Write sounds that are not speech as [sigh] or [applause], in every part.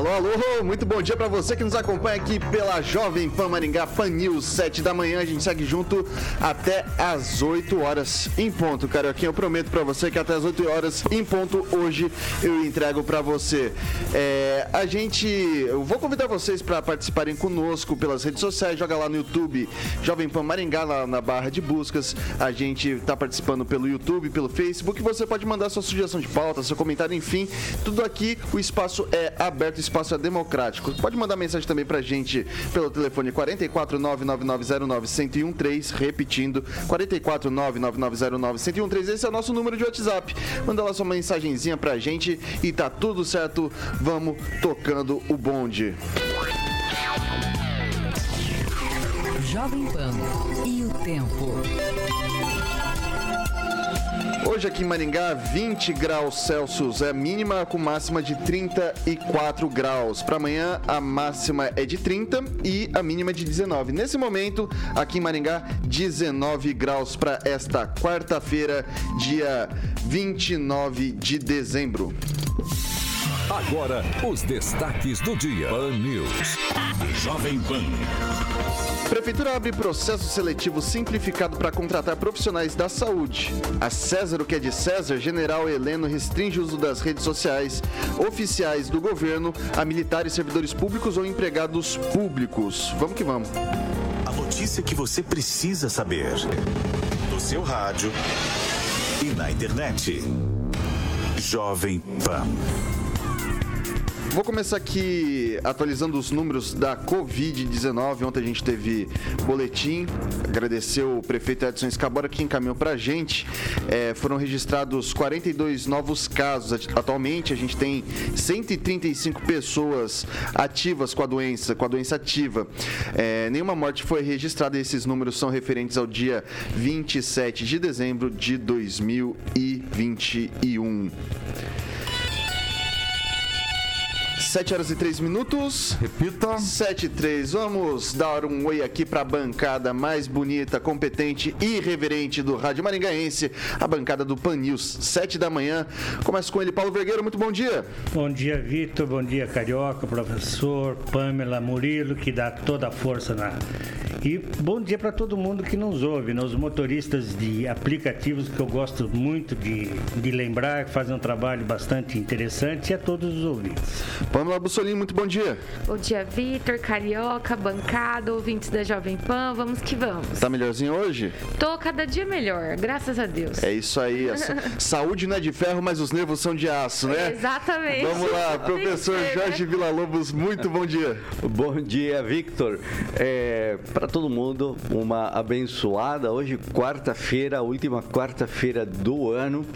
Alô, alô, muito bom dia para você que nos acompanha aqui pela Jovem Pan Maringá Pan News, 7 da manhã. A gente segue junto até às 8 horas em ponto. Carioquinha, eu prometo para você que até às 8 horas em ponto hoje eu entrego para você. É, a gente, eu vou convidar vocês para participarem conosco pelas redes sociais. Joga lá no YouTube Jovem Pan Maringá, lá na barra de buscas. A gente está participando pelo YouTube, pelo Facebook. Você pode mandar sua sugestão de pauta, seu comentário, enfim. Tudo aqui, o espaço é aberto espaço é democrático. Pode mandar mensagem também pra gente pelo telefone 44999091013, repetindo, 44999091013. Esse é o nosso número de WhatsApp. Manda lá sua mensagenzinha pra gente e tá tudo certo. Vamos tocando o bonde. Jovem Pan e o tempo. Hoje aqui em Maringá, 20 graus Celsius é mínima com máxima de 34 graus. Para amanhã, a máxima é de 30 e a mínima de 19. Nesse momento, aqui em Maringá, 19 graus para esta quarta-feira, dia 29 de dezembro. Agora, os destaques do dia. Pan News. Jovem Pan. Prefeitura abre processo seletivo simplificado para contratar profissionais da saúde. A César, o que é de César, General Heleno restringe o uso das redes sociais oficiais do governo a militares, servidores públicos ou empregados públicos. Vamos que vamos. A notícia que você precisa saber. No seu rádio e na internet. Jovem Pan. Vou começar aqui atualizando os números da Covid-19. Ontem a gente teve boletim. Agradecer o prefeito Edson Escabora que encaminhou para a gente. É, foram registrados 42 novos casos. Atualmente a gente tem 135 pessoas ativas com a doença, com a doença ativa. É, nenhuma morte foi registrada esses números são referentes ao dia 27 de dezembro de 2021. 7 horas e 3 minutos. Repita. 7 e 3. Vamos dar um oi aqui para a bancada mais bonita, competente e irreverente do Rádio Maringaense, a bancada do Pan News. 7 da manhã. Começa com ele, Paulo Vergueiro. Muito bom dia. Bom dia, Vitor. Bom dia, Carioca, professor, Pamela Murilo, que dá toda a força na. E bom dia para todo mundo que nos ouve, né? os motoristas de aplicativos que eu gosto muito de, de lembrar, que fazem um trabalho bastante interessante, e a todos os ouvintes. Pamela Bussolini, muito bom dia. Bom dia, Vitor, Carioca, bancada, ouvintes da Jovem Pan, vamos que vamos. Tá melhorzinho hoje? Tô cada dia melhor, graças a Deus. É isso aí. [laughs] saúde não é de ferro, mas os nervos são de aço, né? Exatamente. Vamos lá, professor ser, Jorge né? Villa-Lobos, muito bom dia. Bom dia, Victor. É, Para todo mundo, uma abençoada. Hoje, quarta-feira, a última quarta-feira do ano.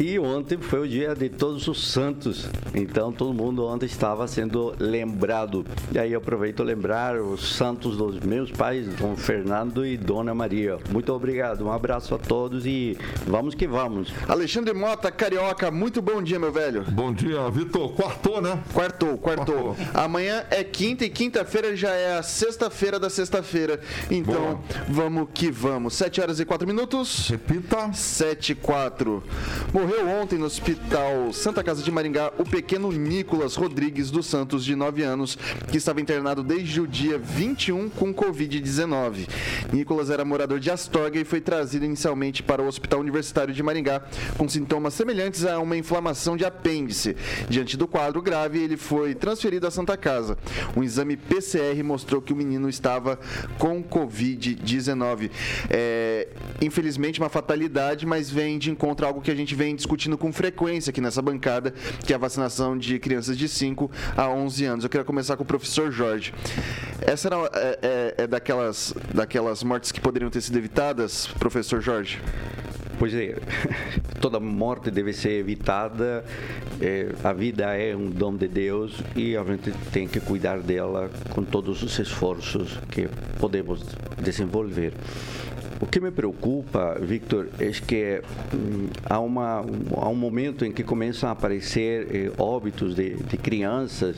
E ontem foi o dia de todos os santos. Então, todo mundo ontem estava sendo lembrado. E aí, eu aproveito lembrar os santos dos meus pais, Dom Fernando e Dona Maria. Muito obrigado. Um abraço a todos e vamos que vamos. Alexandre Mota, Carioca, muito bom dia, meu velho. Bom dia, Vitor. Quartou, né? Quartou, quartou. quartou. Amanhã é quinta e quinta-feira já é a sexta-feira da sexta-feira. Então, Boa. vamos que vamos. 7 horas e 4 minutos. Repita. 7 e 4. Morreu ontem no Hospital Santa Casa de Maringá o pequeno Nicolas Rodrigues dos Santos, de 9 anos, que estava internado desde o dia 21 com Covid-19. Nicolas era morador de Astorga e foi trazido inicialmente para o Hospital Universitário de Maringá com sintomas semelhantes a uma inflamação de apêndice. Diante do quadro grave, ele foi transferido à Santa Casa. Um exame PCR mostrou que o menino estava com Covid-19. É, infelizmente, uma fatalidade, mas vem de encontro a algo que a gente vem discutindo com frequência aqui nessa bancada, que é a vacinação de crianças de 5 a 11 anos. Eu queria começar com o professor Jorge. Essa era, é, é, é daquelas, daquelas mortes que poderiam ter sido evitadas, professor Jorge? Pois é, [laughs] toda morte deve ser evitada É, a vida é um dom de Deus e a gente tem que cuidar dela com todos os esforços que podemos desenvolver. O que me preocupa, Victor, é que hum, há, uma, há um momento em que começam a aparecer eh, óbitos de, de, crianças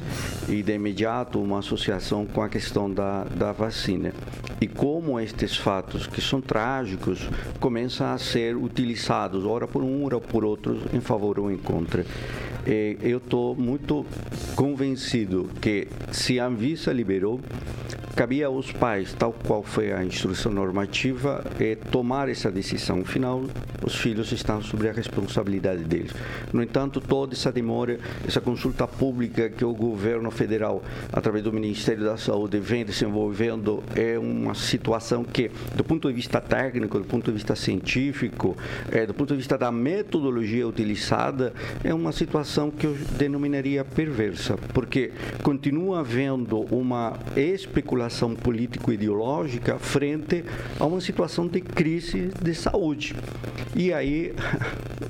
e de imediato uma associação com a questão da, da vacina. E como estes fatos, que são trágicos, começam a ser utilizados, ora por um, ora por outro, em favor ou em contra. Eh, eu estou muito convencido que se a Anvisa liberou, cabia aos pais, tal qual foi a instrução normativa, é, tomar essa decisão. Afinal, os filhos estão sobre a responsabilidade deles. No entanto, toda essa demora, essa consulta pública que o governo federal, através do Ministério da Saúde, vem desenvolvendo, é uma situação que, do ponto de vista técnico, do ponto de vista científico, é, do ponto de vista da metodologia utilizada, é uma situação que eu denominaria perversa, porque continua havendo uma especulação político-ideológica frente a uma situação de crise de saúde. E aí [laughs]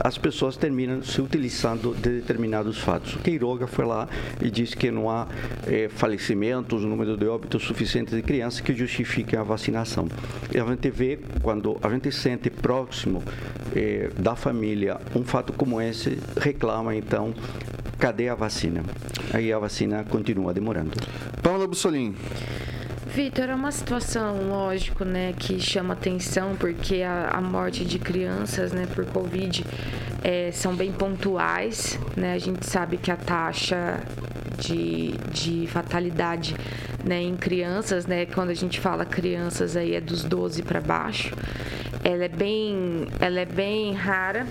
as pessoas terminam se utilizando de determinados fatos. O Queiroga foi lá e disse que não há é, falecimentos, número de óbitos suficiente de crianças que justifiquem a vacinação. E a gente vê, quando a gente sente próximo é, da família um fato como esse, reclama então cadê a vacina? Aí a vacina continua demorando. Paula Bussolini. Vitor, é uma situação, lógico, né, que chama atenção, porque a, a morte de crianças, né, por Covid é, são bem pontuais, né, a gente sabe que a taxa de, de fatalidade, né, em crianças, né, quando a gente fala crianças aí é dos 12 para baixo, ela é bem, ela é bem rara.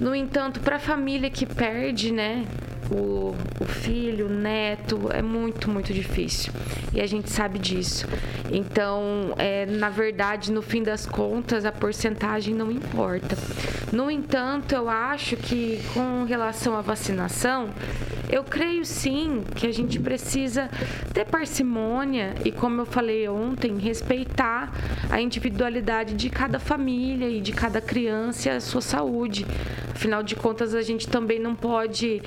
No entanto, para a família que perde, né, o, o filho, o neto, é muito, muito difícil. E a gente sabe disso. Então, é, na verdade, no fim das contas, a porcentagem não importa. No entanto, eu acho que com relação à vacinação, eu creio sim que a gente precisa ter parcimônia e, como eu falei ontem, respeitar a individualidade de cada família e de cada criança e a sua saúde. Afinal de contas, a gente também não pode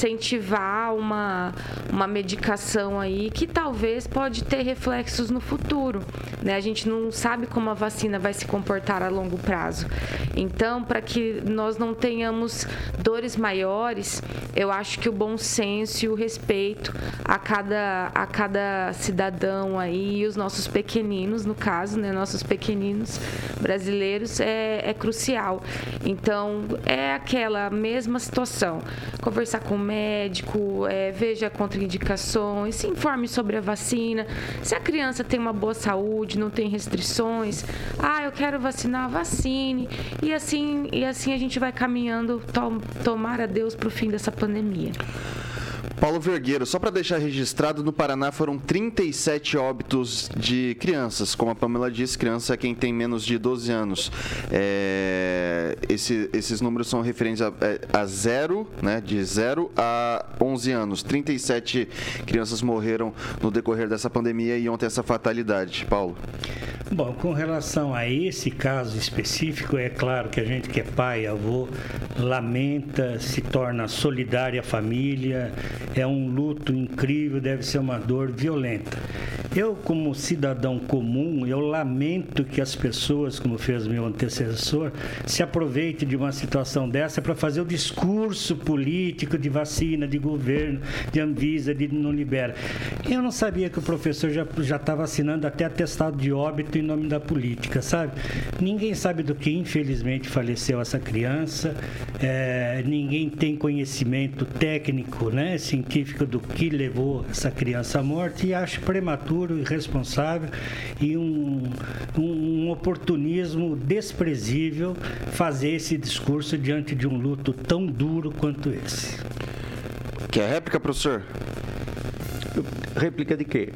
incentivar uma, uma medicação aí que talvez pode ter reflexos no futuro. Né? A gente não sabe como a vacina vai se comportar a longo prazo. Então, para que nós não tenhamos dores maiores, eu acho que o bom senso e o respeito a cada, a cada cidadão aí, e os nossos pequeninos, no caso, né? nossos pequeninos brasileiros, é, é crucial. Então, é aquela mesma situação. Conversar com médico, é, veja contraindicações, se informe sobre a vacina. Se a criança tem uma boa saúde, não tem restrições, ah, eu quero vacinar, vacine. E assim, e assim a gente vai caminhando, tom, tomar a Deus para o fim dessa pandemia. Paulo Vergueiro, só para deixar registrado, no Paraná foram 37 óbitos de crianças. Como a Pamela disse, criança é quem tem menos de 12 anos. É, esse, esses números são referentes a, é, a, zero, né, de 0 a 11 anos. 37 crianças morreram no decorrer dessa pandemia e ontem essa fatalidade. Paulo. Bom, com relação a esse caso específico, é claro que a gente que é pai, avô, lamenta, se torna solidária à família, é um luto incrível, deve ser uma dor violenta. Eu, como cidadão comum, eu lamento que as pessoas, como fez meu antecessor, se aproveitem de uma situação dessa para fazer o discurso político de vacina, de governo, de Anvisa, de não libera. Eu não sabia que o professor já estava assinando até atestado de óbito em nome da política, sabe? Ninguém sabe do que, infelizmente, faleceu essa criança, é, ninguém tem conhecimento técnico, né, científico do que levou essa criança à morte e acho prematuro irresponsável e um, um oportunismo desprezível fazer esse discurso diante de um luto tão duro quanto esse. Quer réplica, professor? Réplica de quê?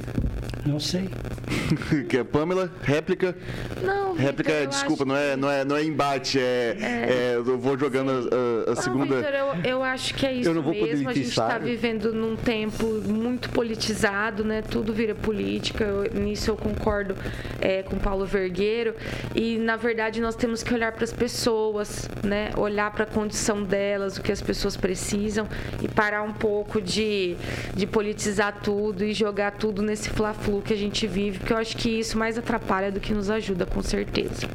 Não sei. [laughs] que é Pamela, réplica. Não, Réplica, Vitor, eu desculpa, não é, não, é, não é embate, é, é, Eu vou jogando a, a- a Não, segunda. Vitor, eu, eu acho que é isso Eu não vou poder mesmo. A gente está pensar. vivendo num tempo muito politizado, né? Tudo vira política. Eu- nisso eu concordo é, com Paulo Vergueiro. E, na verdade, nós temos que olhar para as pessoas, né? Olhar para a condição delas, o que as pessoas precisam e parar um pouco de, de politizar tudo e jogar tudo nesse fla-flu que a gente vive, porque eu acho que isso mais atrapalha do que nos ajuda, com certeza.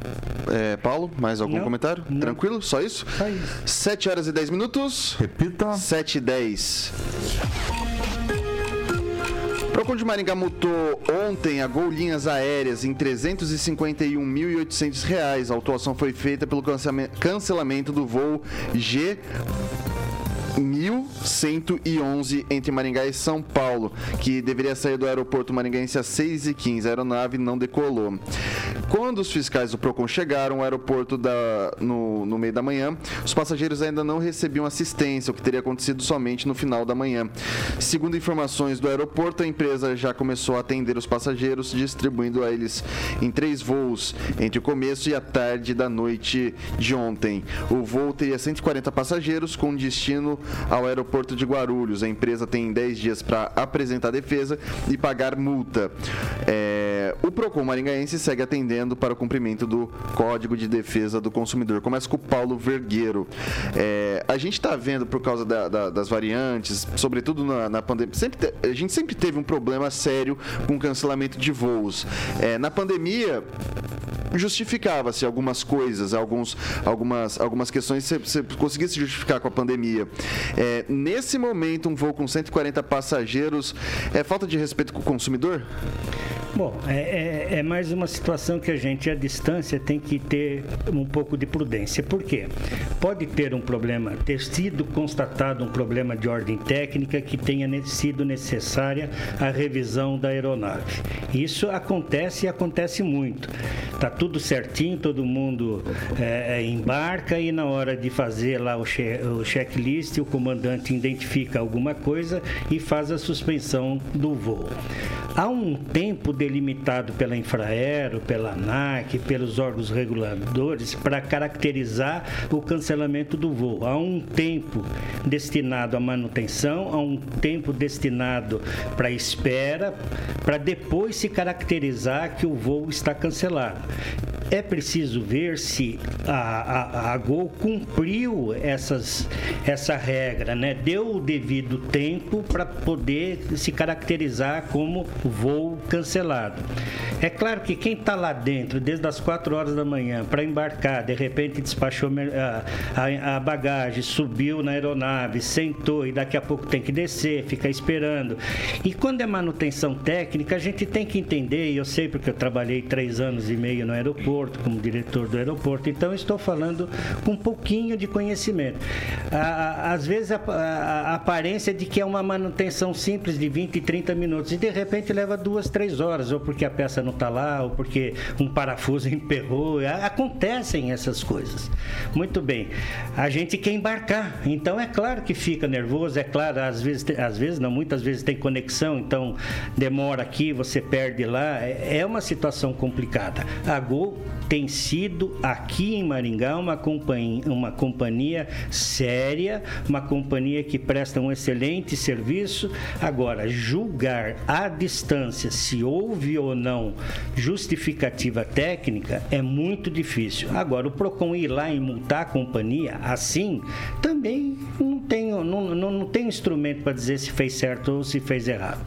É, Paulo, mais algum Não, comentário? não. Tranquilo? Só isso? Só isso. 7 horas e 10 minutos. Repita. 7 e 10. Procon de Maringá multou ontem a Gol Linhas Aéreas em 351.800 reais. A autuação foi feita pelo cancelamen- cancelamento do voo G 1111 entre Maringá e São Paulo, que deveria sair do aeroporto maringaense às 6h15. A aeronave não decolou. Quando os fiscais do PROCON chegaram ao aeroporto da- no, no meio da manhã, os passageiros ainda não recebiam assistência, o que teria acontecido somente no final da manhã. Segundo informações do aeroporto, a empresa já começou a atender os passageiros, distribuindo a eles em três voos entre o começo e a tarde da noite de ontem. O voo teria 140 passageiros com destino ao aeroporto de Guarulhos. A empresa tem 10 dias para apresentar defesa e pagar multa. É, o Procon Maringaense segue atendendo para o cumprimento do Código de Defesa do Consumidor. Começa com o Paulo Vergueiro. É, a gente está vendo por causa da- da- das variantes, sobretudo na, na pandemia. Sempre a gente sempre teve um problema sério com cancelamento de voos. É, na pandemia, justificava-se algumas coisas, alguns, algumas, algumas questões você, você conseguia se justificar com a pandemia. É, nesse momento, um voo com 140 passageiros é falta de respeito com o consumidor? Bom, é, é- é mais uma situação que a gente, à distância, tem que ter um pouco de prudência. Por quê? Pode ter um problema, ter sido constatado um problema de ordem técnica que tenha sido necessária a revisão da aeronave. Isso acontece e acontece muito. Tá tudo certinho, todo mundo é, é, embarca e na hora de fazer lá o, che- o checklist, o comandante identifica alguma coisa e faz a suspensão do voo. Há um tempo delimitado pela Infraero, pela ANAC, pelos órgãos reguladores para caracterizar o cancelamento do voo. Há um tempo destinado à manutenção, há um tempo destinado para espera, para depois se caracterizar que o voo está cancelado. É preciso ver se a, a, a Gol cumpriu essas, essa regra, né? deu o devido tempo para poder se caracterizar como voo cancelado. É claro que quem está lá dentro desde as 4 horas da manhã para embarcar, de repente despachou a, a- a bagagem, subiu na aeronave, sentou e daqui a pouco tem que descer, fica esperando. E quando é manutenção técnica, a gente tem que entender, e eu sei porque eu trabalhei três anos e meio no aeroporto, como diretor do aeroporto, então estou falando com um pouquinho de conhecimento. Às vezes a, aparência de que é uma manutenção simples de 20, 30 minutos e de repente leva duas, três horas, ou porque a peça não está lá, ou porque um parafuso [laughs] emperrou. Acontecem essas coisas. Muito bem. A gente quer embarcar, então é claro que fica nervoso, é claro, às vezes, às vezes não, muitas vezes tem conexão, então demora aqui, você perde lá. É é uma situação complicada. A Gol tem sido aqui em Maringá uma companhia, uma companhia séria, uma companhia que presta um excelente serviço. Agora, julgar à distância se houve ou não justificativa técnica é muito difícil. Agora, o PROCON ir lá e multar a companhia assim, também não tem, não, não, não instrumento para dizer se fez certo ou se fez errado.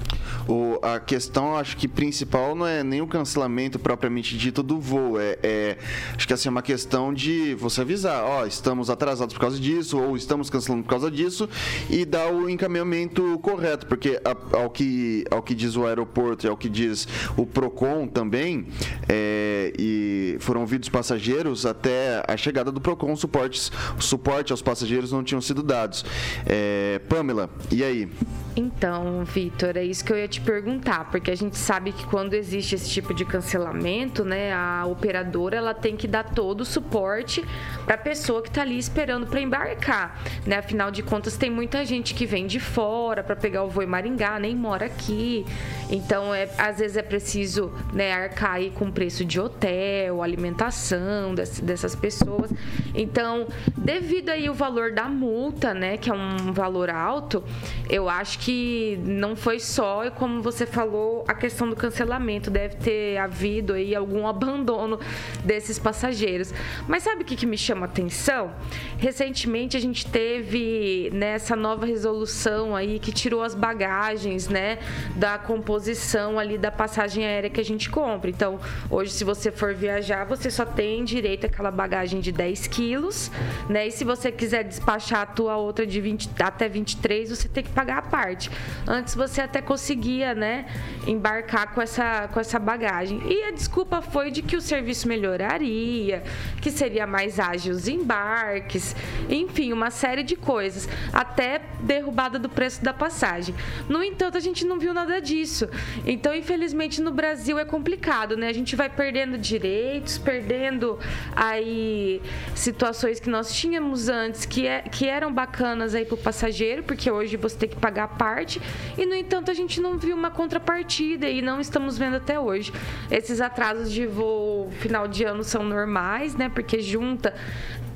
O, a questão, acho que principal não é nem o cancelamento propriamente dito do voo. É, é- acho que assim, é uma questão de você avisar, ó, estamos atrasados por causa disso, ou estamos cancelando por causa disso, e dar o encaminhamento correto, porque a- ao, que, ao que diz o aeroporto e ao que diz o PROCON também, é, e foram ouvidos passageiros até a chegada do PROCON, suportes, suporte aos passageiros não tinham sido dados. É, É, Pamela, e aí? Então, Vitor, é isso que eu ia te perguntar, porque a gente sabe que quando existe esse tipo de cancelamento, né, a operadora ela tem que dar todo o suporte para a pessoa que está ali esperando para embarcar, né? Afinal de contas, tem muita gente que vem de fora para pegar o voo em Maringá, nem mora aqui. Então, é, às vezes é preciso, né, arcar aí com preço de hotel, alimentação dessas pessoas. Então, devido aí o valor da multa, né, que é um valor alto, eu acho que não foi só, como você falou, a questão do cancelamento. Deve ter havido aí algum abandono desses passageiros. Mas sabe o que, que me chama atenção? Recentemente a gente teve nessa né, nova resolução aí que tirou as bagagens, né, da composição ali da passagem aérea que a gente compra. Então, hoje, se você for viajar, você só tem direito àquela bagagem de 10 quilos, né? E se você quiser despachar a tua outra de 20, até 23, você tem que pagar a parte. Antes você até conseguia, né, embarcar com essa, com essa bagagem. E a desculpa foi de que o serviço melhoraria, que seria mais ágil os embarques, enfim, uma série de coisas, até derrubada do preço da passagem. No entanto, a gente não viu nada disso. Então, infelizmente, no Brasil é complicado, né? A gente vai perdendo direitos, perdendo aí situações que nós tínhamos antes que, é, que eram bacanas aí o passageiro, porque hoje você tem que pagar parte e, no entanto, a gente não viu uma contrapartida e não estamos vendo até hoje. Esses atrasos de voo final de ano são normais, né? Porque junta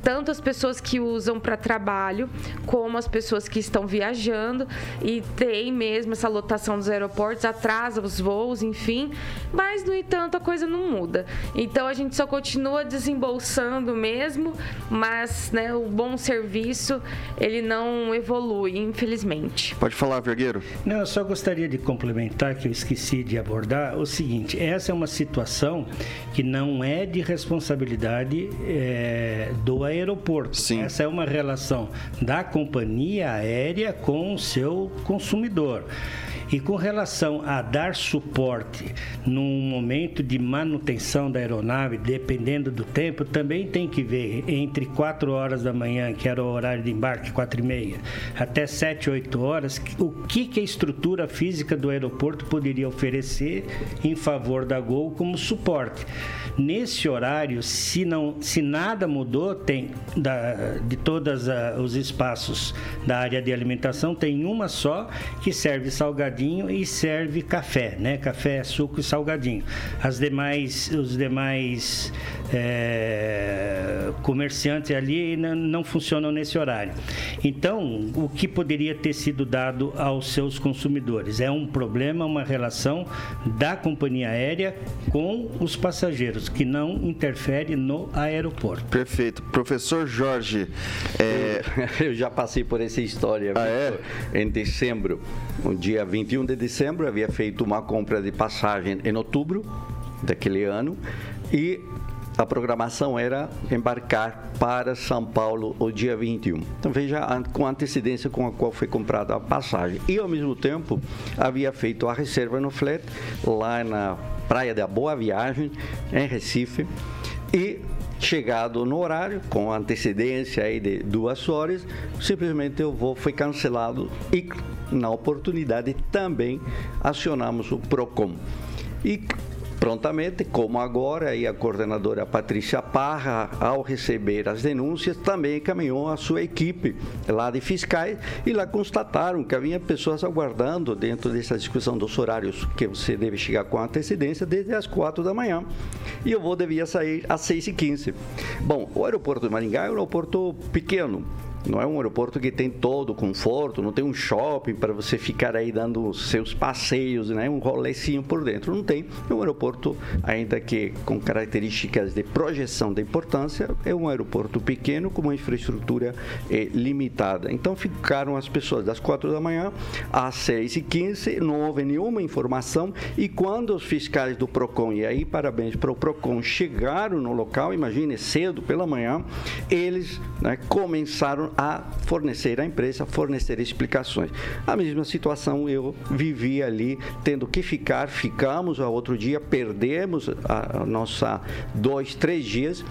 tanto as pessoas que usam para trabalho, como as pessoas que estão viajando. E tem mesmo essa lotação dos aeroportos, atrasa os voos, enfim. Mas, no entanto, a coisa não muda. Então a gente só continua desembolsando mesmo, mas né, o bom serviço ele não evolui, infelizmente. Pode falar, Vergueiro. Não, eu só gostaria de complementar que eu esqueci de abordar o seguinte: essa é uma situação que não é de responsabilidade é, do aeroporto aeroporto. Sim. Essa é uma relação da companhia aérea com o seu consumidor. E com relação a dar suporte num momento de manutenção da aeronave, dependendo do tempo, também tem que ver entre 4 horas da manhã, que era o horário de embarque, 4 e meia, até 7, 8 horas, o que, que a estrutura física do aeroporto poderia oferecer em favor da Gol como suporte. Nesse horário, se, não, se nada mudou, tem da, de todos uh, os espaços da área de alimentação, tem uma só que serve salgadinho e serve café, né? Café, suco e salgadinho. As demais, os demais é, comerciantes ali não, não funcionam nesse horário. Então, o que poderia ter sido dado aos seus consumidores? É um problema, uma relação da companhia aérea com os passageiros que não interfere no aeroporto. Perfeito. Professor Jorge. É... [laughs] Eu já passei por essa história. Ah, é? Em dezembro, no dia 21 de dezembro, havia feito uma compra de passagem em outubro daquele ano e a programação era embarcar para São Paulo o dia 21. Então veja com a antecedência com a qual foi comprada a passagem. E ao mesmo tempo havia feito a reserva no flat lá na Praia da Boa Viagem, em Recife. E chegado no horário, com antecedência aí de duas horas, simplesmente o voo foi cancelado e na oportunidade também acionamos o PROCON. E prontamente, como agora, e a coordenadora Patrícia Parra, ao receber as denúncias, também encaminhou a sua equipe lá de fiscais e lá constataram que havia pessoas aguardando dentro dessa discussão dos horários que você deve chegar com antecedência desde as quatro da manhã e voo devia sair às seis e quinze. Bom, o aeroporto de Maringá é um aeroporto pequeno, não é um aeroporto que tem todo o conforto, não tem um shopping para você ficar aí dando seus passeios, né? um rolecinho por dentro. Não tem. É um aeroporto, ainda que com características de projeção de importância, é um aeroporto pequeno com uma infraestrutura eh, limitada. Então ficaram as pessoas das 4 da manhã às 6 e 15 não houve nenhuma informação e quando os fiscais do PROCON, e aí parabéns para o PROCON, chegaram no local, imagine, cedo pela manhã, eles né, começaram a fornecer à empresa, fornecer explicações. A mesma situação eu vivi ali, tendo que ficar, ficamos, ao outro dia perdemos a, nossa dois, três dias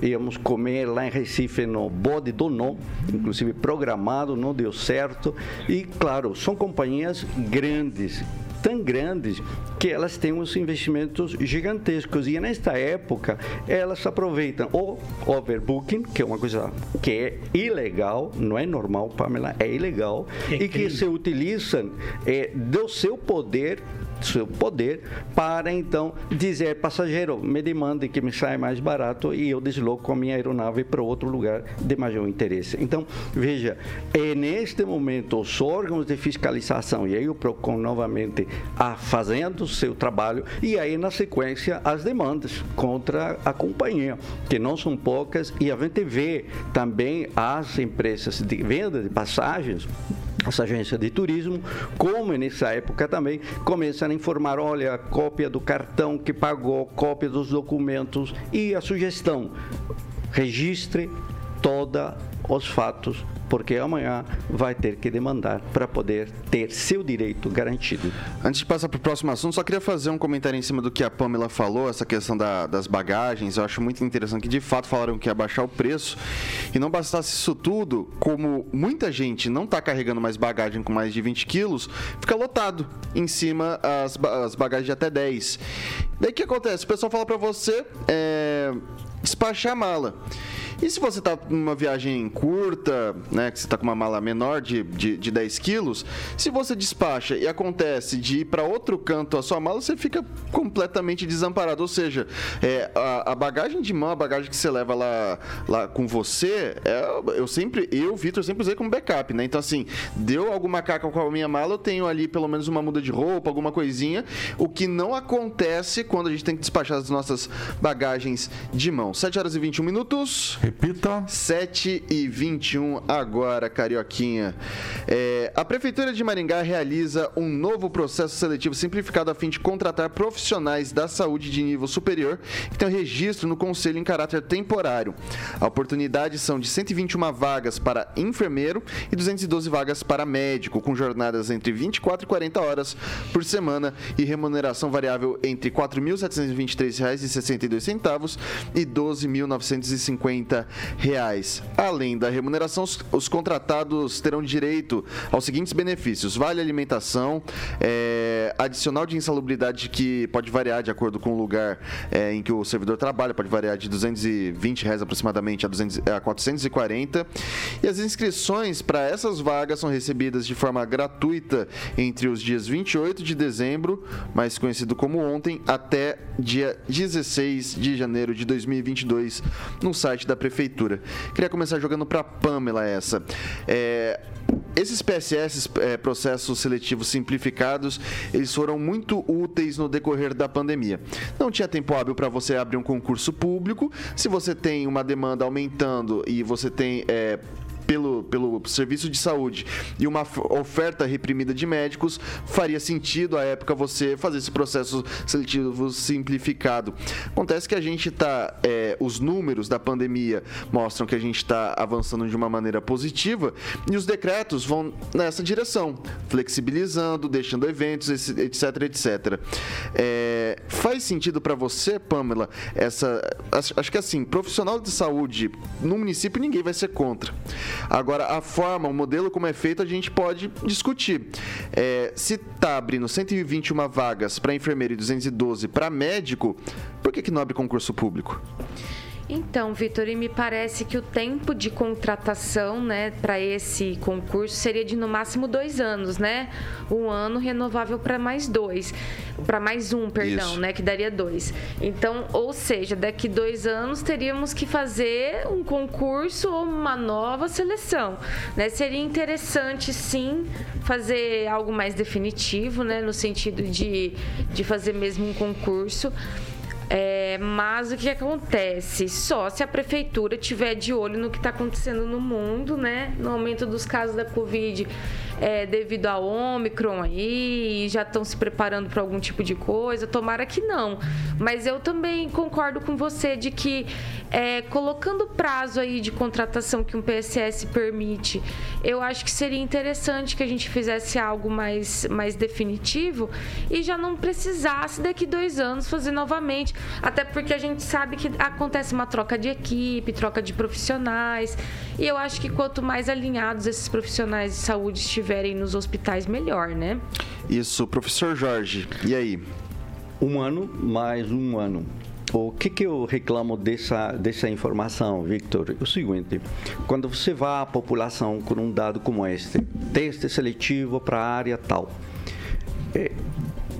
íamos comer lá em Recife no Bode do Nó, inclusive programado, não deu certo. E claro, são companhias grandes tão grandes que elas têm uns investimentos gigantescos. E nesta época elas aproveitam o overbooking, que é uma coisa que é ilegal, não é normal, Pamela, é ilegal, É e que se utilizam é, do seu poder seu poder para então dizer passageiro me demande que me saia mais barato e eu desloco a minha aeronave para outro lugar de maior interesse. Então veja é neste momento os órgãos de fiscalização e aí o Procon novamente a fazendo o seu trabalho e aí na sequência as demandas contra a companhia que não são poucas e a gente vê também as empresas de venda de passagens as agências de turismo, como nessa época também, começam a informar, olha, cópia do cartão que pagou, cópia dos documentos e a sugestão, registre todos os fatos, porque amanhã vai ter que demandar para poder ter seu direito garantido. Antes de passar para o próximo assunto, só queria fazer um comentário em cima do que a Pamela falou, essa questão da- das bagagens. Eu acho muito interessante que, de fato, falaram que ia baixar o preço. E não bastasse isso tudo, como muita gente não está carregando mais bagagem com mais de 20 quilos, fica lotado em cima as, as bagagens de até 10. Daí o que acontece? O pessoal fala para você é, despachar a mala. E se você tá numa viagem curta, né, que você tá com uma mala menor de, de, de 10 quilos, se você despacha e acontece de ir para outro canto a sua mala, você fica completamente desamparado. Ou seja, é, a, a bagagem de mão, a bagagem que você leva lá, lá com você, é, eu sempre, eu, Vitor, sempre usei como backup, né? Então, assim, deu alguma caca com a minha mala, eu tenho ali pelo menos uma muda de roupa, alguma coisinha, o que não acontece quando a gente tem que despachar as nossas bagagens de mão. 7 horas e 21 minutos. Repita. 7 e 21 agora, Carioquinha. É, a Prefeitura de Maringá realiza um novo processo seletivo simplificado a fim de contratar profissionais da saúde de nível superior que tenham registro no Conselho em caráter temporário. A oportunidade são de 121 vagas para enfermeiro e 212 vagas para médico, com jornadas entre 24 e 40 horas por semana e remuneração variável entre R$ 4.723,62 e R$ 12.950 reais. Além da remuneração, os, os contratados terão direito aos seguintes benefícios: vale alimentação, é, adicional de insalubridade que pode variar de acordo com o lugar é, em que o servidor trabalha, pode variar de 220 reais aproximadamente a, 200, a 440. E as inscrições para essas vagas são recebidas de forma gratuita entre os dias 28 de dezembro, mais conhecido como ontem, até dia 16 de janeiro de 2022 no site da prefeitura. Queria começar jogando para Pamela essa. É, esses PSS, é, processos seletivos simplificados, eles foram muito úteis no decorrer da pandemia. Não tinha tempo hábil para você abrir um concurso público. Se você tem uma demanda aumentando e você tem é, pelo, pelo serviço de saúde e uma oferta reprimida de médicos, faria sentido à época você fazer esse processo seletivo simplificado. Acontece que a gente está, os números da pandemia mostram que a gente está avançando de uma maneira positiva e os decretos vão nessa direção, flexibilizando, deixando eventos, etc, etc. É, faz sentido para você, Pamela, essa. Acho que assim, profissional de saúde no município ninguém vai ser contra. Agora, a forma, o modelo como é feito, a gente pode discutir. É, se tá abrindo 121 vagas para enfermeiro e 212 para médico, por que, que não abre concurso público? Então, Vitor, e me parece que o tempo de contratação, né, para esse concurso seria de no máximo dois anos, né? Um ano renovável para mais dois, para mais um, perdão, Isso. né, que daria dois. Então, ou seja, daqui dois anos teríamos que fazer um concurso ou uma nova seleção, né? Seria interessante, sim, fazer algo mais definitivo, né, no sentido de, de fazer mesmo um concurso. É, mas o que acontece? Só se a prefeitura tiver de olho no que está acontecendo no mundo, né? No aumento dos casos da Covid é, devido ao Ômicron aí, já estão se preparando para algum tipo de coisa. Tomara que não. Mas eu também concordo com você de que é, colocando o prazo aí de contratação que um PSS permite, eu acho que seria interessante que a gente fizesse algo mais, mais definitivo e já não precisasse daqui dois anos fazer novamente. Até porque a gente sabe que acontece uma troca de equipe, troca de profissionais. E eu acho que quanto mais alinhados esses profissionais de saúde estiverem nos hospitais, melhor, né? Isso, professor Jorge, e aí? Um ano mais um ano. O que, que eu reclamo dessa, dessa informação, Victor? O seguinte: quando você vai à população com um dado como este, teste seletivo para a área tal, é,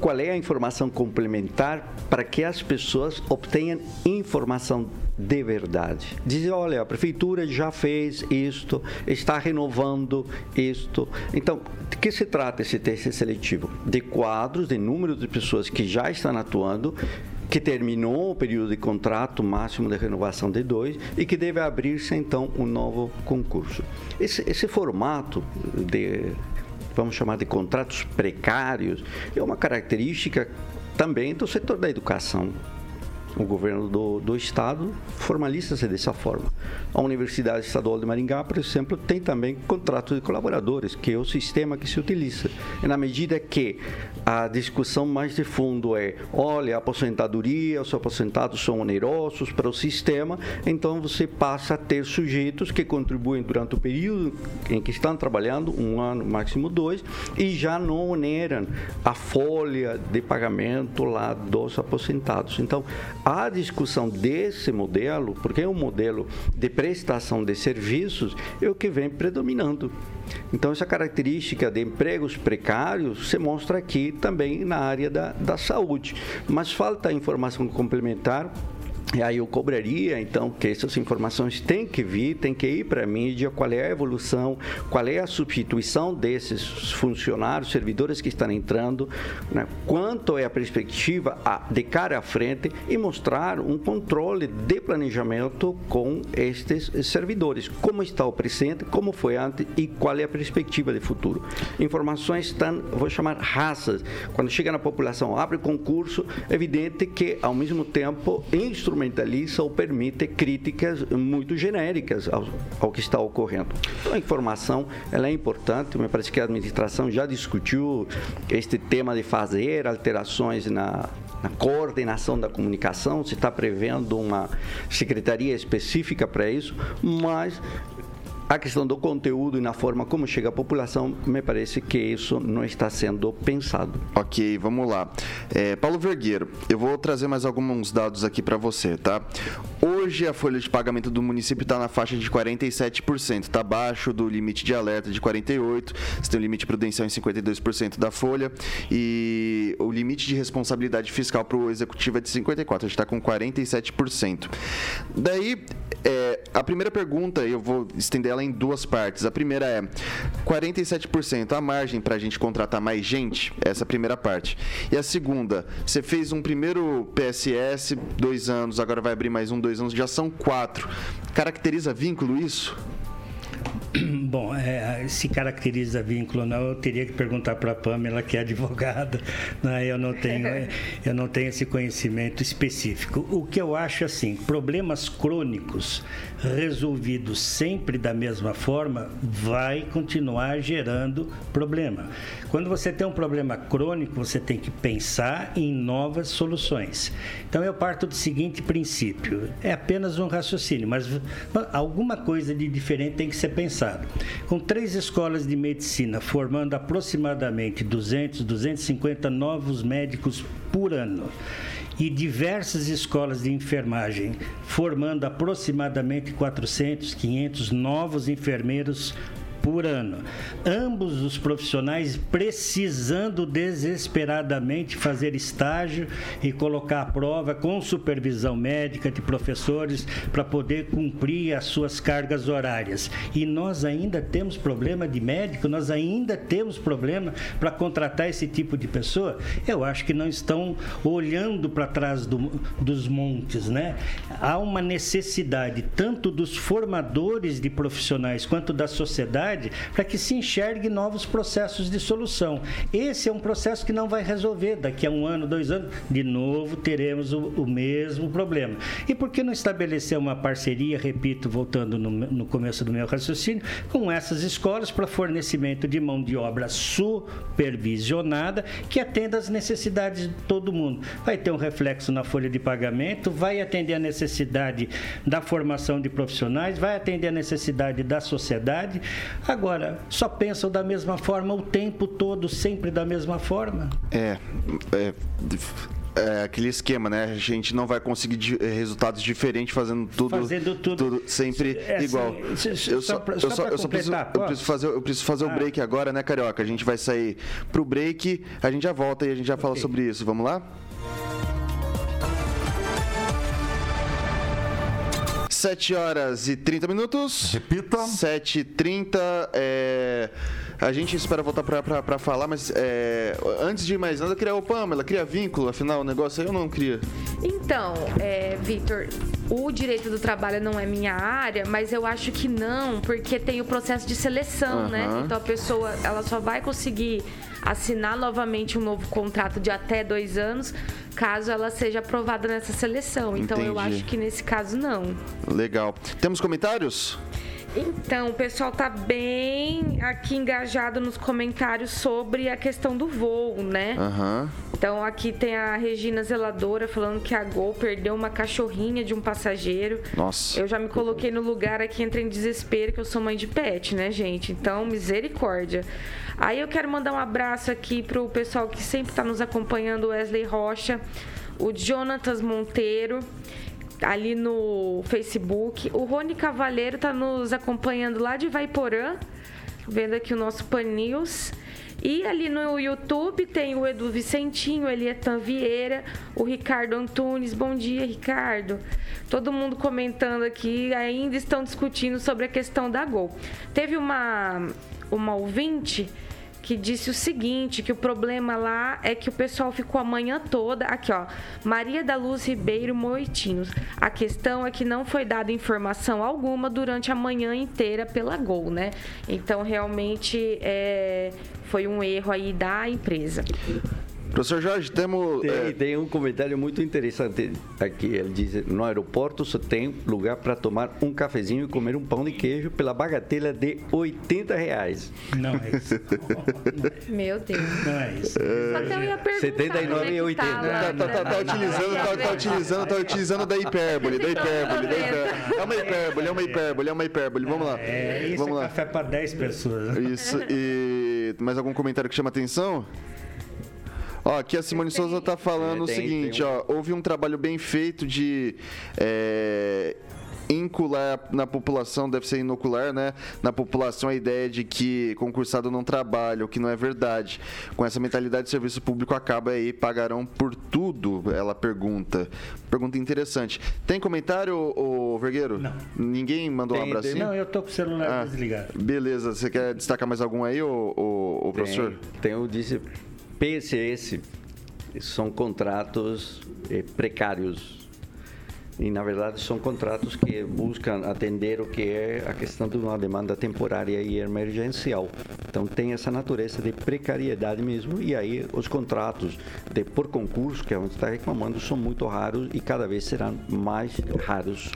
qual é a informação complementar para que as pessoas obtenham informação de verdade. Dizer, olha, a prefeitura já fez isto, está renovando isto. Então, de que se trata esse teste seletivo? De quadros, de número de pessoas que já estão atuando que terminou o período de contrato máximo de renovação de dois e que deve abrir-se então um novo concurso. Esse, esse formato de vamos chamar de contratos precários é uma característica também do setor da educação o governo do, do estado formaliza-se dessa forma. A Universidade Estadual de Maringá, por exemplo, tem também contrato de colaboradores, que é o sistema que se utiliza. E na medida que a discussão mais de fundo é, olha, a aposentadoria, os aposentados são onerosos para o sistema, então você passa a ter sujeitos que contribuem durante o período em que estão trabalhando, um ano, máximo dois, e já não oneram a folha de pagamento lá dos aposentados. Então, a discussão desse modelo, porque é um modelo de prestação de serviços, é o que vem predominando. Então, essa característica de empregos precários se mostra aqui também na área da, da saúde. Mas falta informação complementar e aí eu cobraria, então, que essas informações têm que vir, têm que ir para a mídia, qual é a evolução, qual é a substituição desses funcionários, servidores que estão entrando, né? quanto é a perspectiva de cara à frente e mostrar um controle de planejamento com estes servidores. Como está o presente, como foi antes e qual é a perspectiva de futuro. Informações estão, vou chamar raças. Quando chega na população, abre concurso, é evidente que, ao mesmo tempo, instrumentos instrumentaliza ou permite críticas muito genéricas ao, ao que está ocorrendo. Então, a informação ela é importante, me parece que a administração já discutiu este tema de fazer alterações na, na coordenação da comunicação, se está prevendo uma secretaria específica para isso, mas a questão do conteúdo e na forma como chega à população, me parece que isso não está sendo pensado. Ok, vamos lá. É, Paulo Vergueiro, eu vou trazer mais alguns dados aqui para você, tá? Hoje a folha de pagamento do município está na faixa de 47%, está abaixo do limite de alerta de 48%, você tem o limite prudencial em 52% da folha e o limite de responsabilidade fiscal para o executivo é de 54%, a gente está com 47%. Daí, é, a primeira pergunta, eu vou estender ela em duas partes. A primeira é 47% a margem para a gente contratar mais gente, essa é a primeira parte. E a segunda, você fez um primeiro PSS, dois anos, agora vai abrir mais um, dois anos, já são quatro. Caracteriza vínculo isso? [coughs] Bom, é, se caracteriza vínculo ou não, eu teria que perguntar para a Pamela, que é advogada. [laughs] Né? Eu, não tenho, [laughs] eu não tenho esse conhecimento específico. O que eu acho assim, problemas crônicos resolvidos sempre da mesma forma, vai continuar gerando problema. Quando você tem um problema crônico, você tem que pensar em novas soluções. Então eu parto do seguinte princípio: é apenas um raciocínio, mas alguma coisa de diferente tem que ser pensado. Com três escolas de medicina formando aproximadamente 200, 250 novos médicos por ano e diversas escolas de enfermagem, formando aproximadamente 400, 500 novos enfermeiros por ano. Ambos os profissionais precisando desesperadamente fazer estágio e colocar a prova com supervisão médica de professores para poder cumprir as suas cargas horárias. E nós ainda temos problema de médico, nós ainda temos problema para contratar esse tipo de pessoa. Eu acho que não estão olhando para trás do, dos montes, né? Há uma necessidade tanto dos formadores de profissionais quanto da sociedade sociedade para que se enxergue novos processos de solução. Esse é um processo que não vai resolver. Daqui a um ano, dois anos, de novo teremos o, o mesmo problema. E por que não estabelecer uma parceria, repito, voltando no, no começo do meu raciocínio, com essas escolas para fornecimento de mão de obra supervisionada que atenda às necessidades de todo mundo. Vai ter um reflexo na folha de pagamento, vai atender a necessidade da formação de profissionais, vai atender a necessidade da sociedade. Agora, só pensam da mesma forma o tempo todo, sempre da mesma forma? É, é é, aquele esquema, né? A gente não vai conseguir di resultados diferentes fazendo tudo, fazendo tudo, tudo sempre é, assim, igual. eu só, eu só, eu só preciso, eu preciso fazer, eu preciso fazer ah. o break agora, né, Carioca? A gente vai sair pro break, a gente já volta e a gente já fala okay. sobre isso. Vamos lá? 7 horas e 30 minutos. Repita. 7 e 30. É... A gente espera voltar para falar, mas é... antes de mais nada, criar o Pamela, cria vínculo, afinal, o negócio aí eu não cria. Então, é, Vitor, o direito do trabalho não é minha área, mas eu acho que não, porque tem o processo de seleção, uhum. né? Então a pessoa ela só vai conseguir assinar novamente um novo contrato de até dois anos caso ela seja aprovada nessa seleção. Então Entendi. eu acho que nesse caso não. Legal. Temos comentários? Então, o pessoal tá bem aqui engajado nos comentários sobre a questão do voo, né? Uhum. Então, aqui tem a Regina Zeladora falando que a Gol perdeu uma cachorrinha de um passageiro. Nossa. Eu já me coloquei no lugar aqui, entrei em desespero, que eu sou mãe de pet, né, gente? Então, misericórdia. Aí eu quero mandar um abraço aqui pro pessoal que sempre está nos acompanhando, Wesley Rocha, o Jonatas Monteiro, ali no Facebook. O Rony Cavaleiro está nos acompanhando lá de Vaiporã, vendo aqui o nosso Pan News. E ali no YouTube tem o Edu Vicentinho, Elietan Vieira, o Ricardo Antunes. Bom dia, Ricardo. Todo mundo comentando aqui, ainda estão discutindo sobre a questão da Gol. Teve uma, uma ouvinte que disse o seguinte, que o problema lá é que o pessoal ficou a manhã toda, aqui ó, Maria da Luz Ribeiro Moitinos. A questão é que não foi dada informação alguma durante a manhã inteira pela Gol, né? Então realmente é, foi um erro aí da empresa. Professor Jorge, temos. Tem, é... tem, um comentário muito interessante aqui. Ele diz: no aeroporto só tem lugar para tomar um cafezinho e comer um pão de queijo pela bagatela de 80 reais. Não é isso. [laughs] Meu Deus. Não é isso. Até eu ia perguntar. 79 e 80. Tá, tá, tá, tá, utilizando, tá, tá, utilizando, tá utilizando da hipérbole, da hipérbole, da hipérbole. É uma hipérbole, é uma hipérbole, é uma hipérbole. Vamos lá. É, isso Vamos é lá. café para 10 pessoas. Isso. E [laughs] mais algum comentário que chama atenção? Ó, aqui a Simone Souza está falando é, tem, o seguinte, um... ó, houve um trabalho bem feito de é, incular na população, deve ser inocular, né? Na população a ideia de que concursado não trabalha, o que não é verdade. Com essa mentalidade, o serviço público acaba aí, pagarão por tudo, ela pergunta. Pergunta interessante. Tem comentário, ô, Vergueiro? Não. Ninguém mandou tem, um abracinho? Não, eu tô com o celular ah, desligado. Beleza, você quer destacar mais algum aí, ô, ô, ô professor? Tem, tem o disse PSS são contratos eh, precários. E, na verdade, são contratos que buscam atender o que é a questão de uma demanda temporária e emergencial. Então, tem essa natureza de precariedade mesmo. E aí, os contratos de por concurso, que é onde está reclamando, são muito raros e cada vez serão mais raros.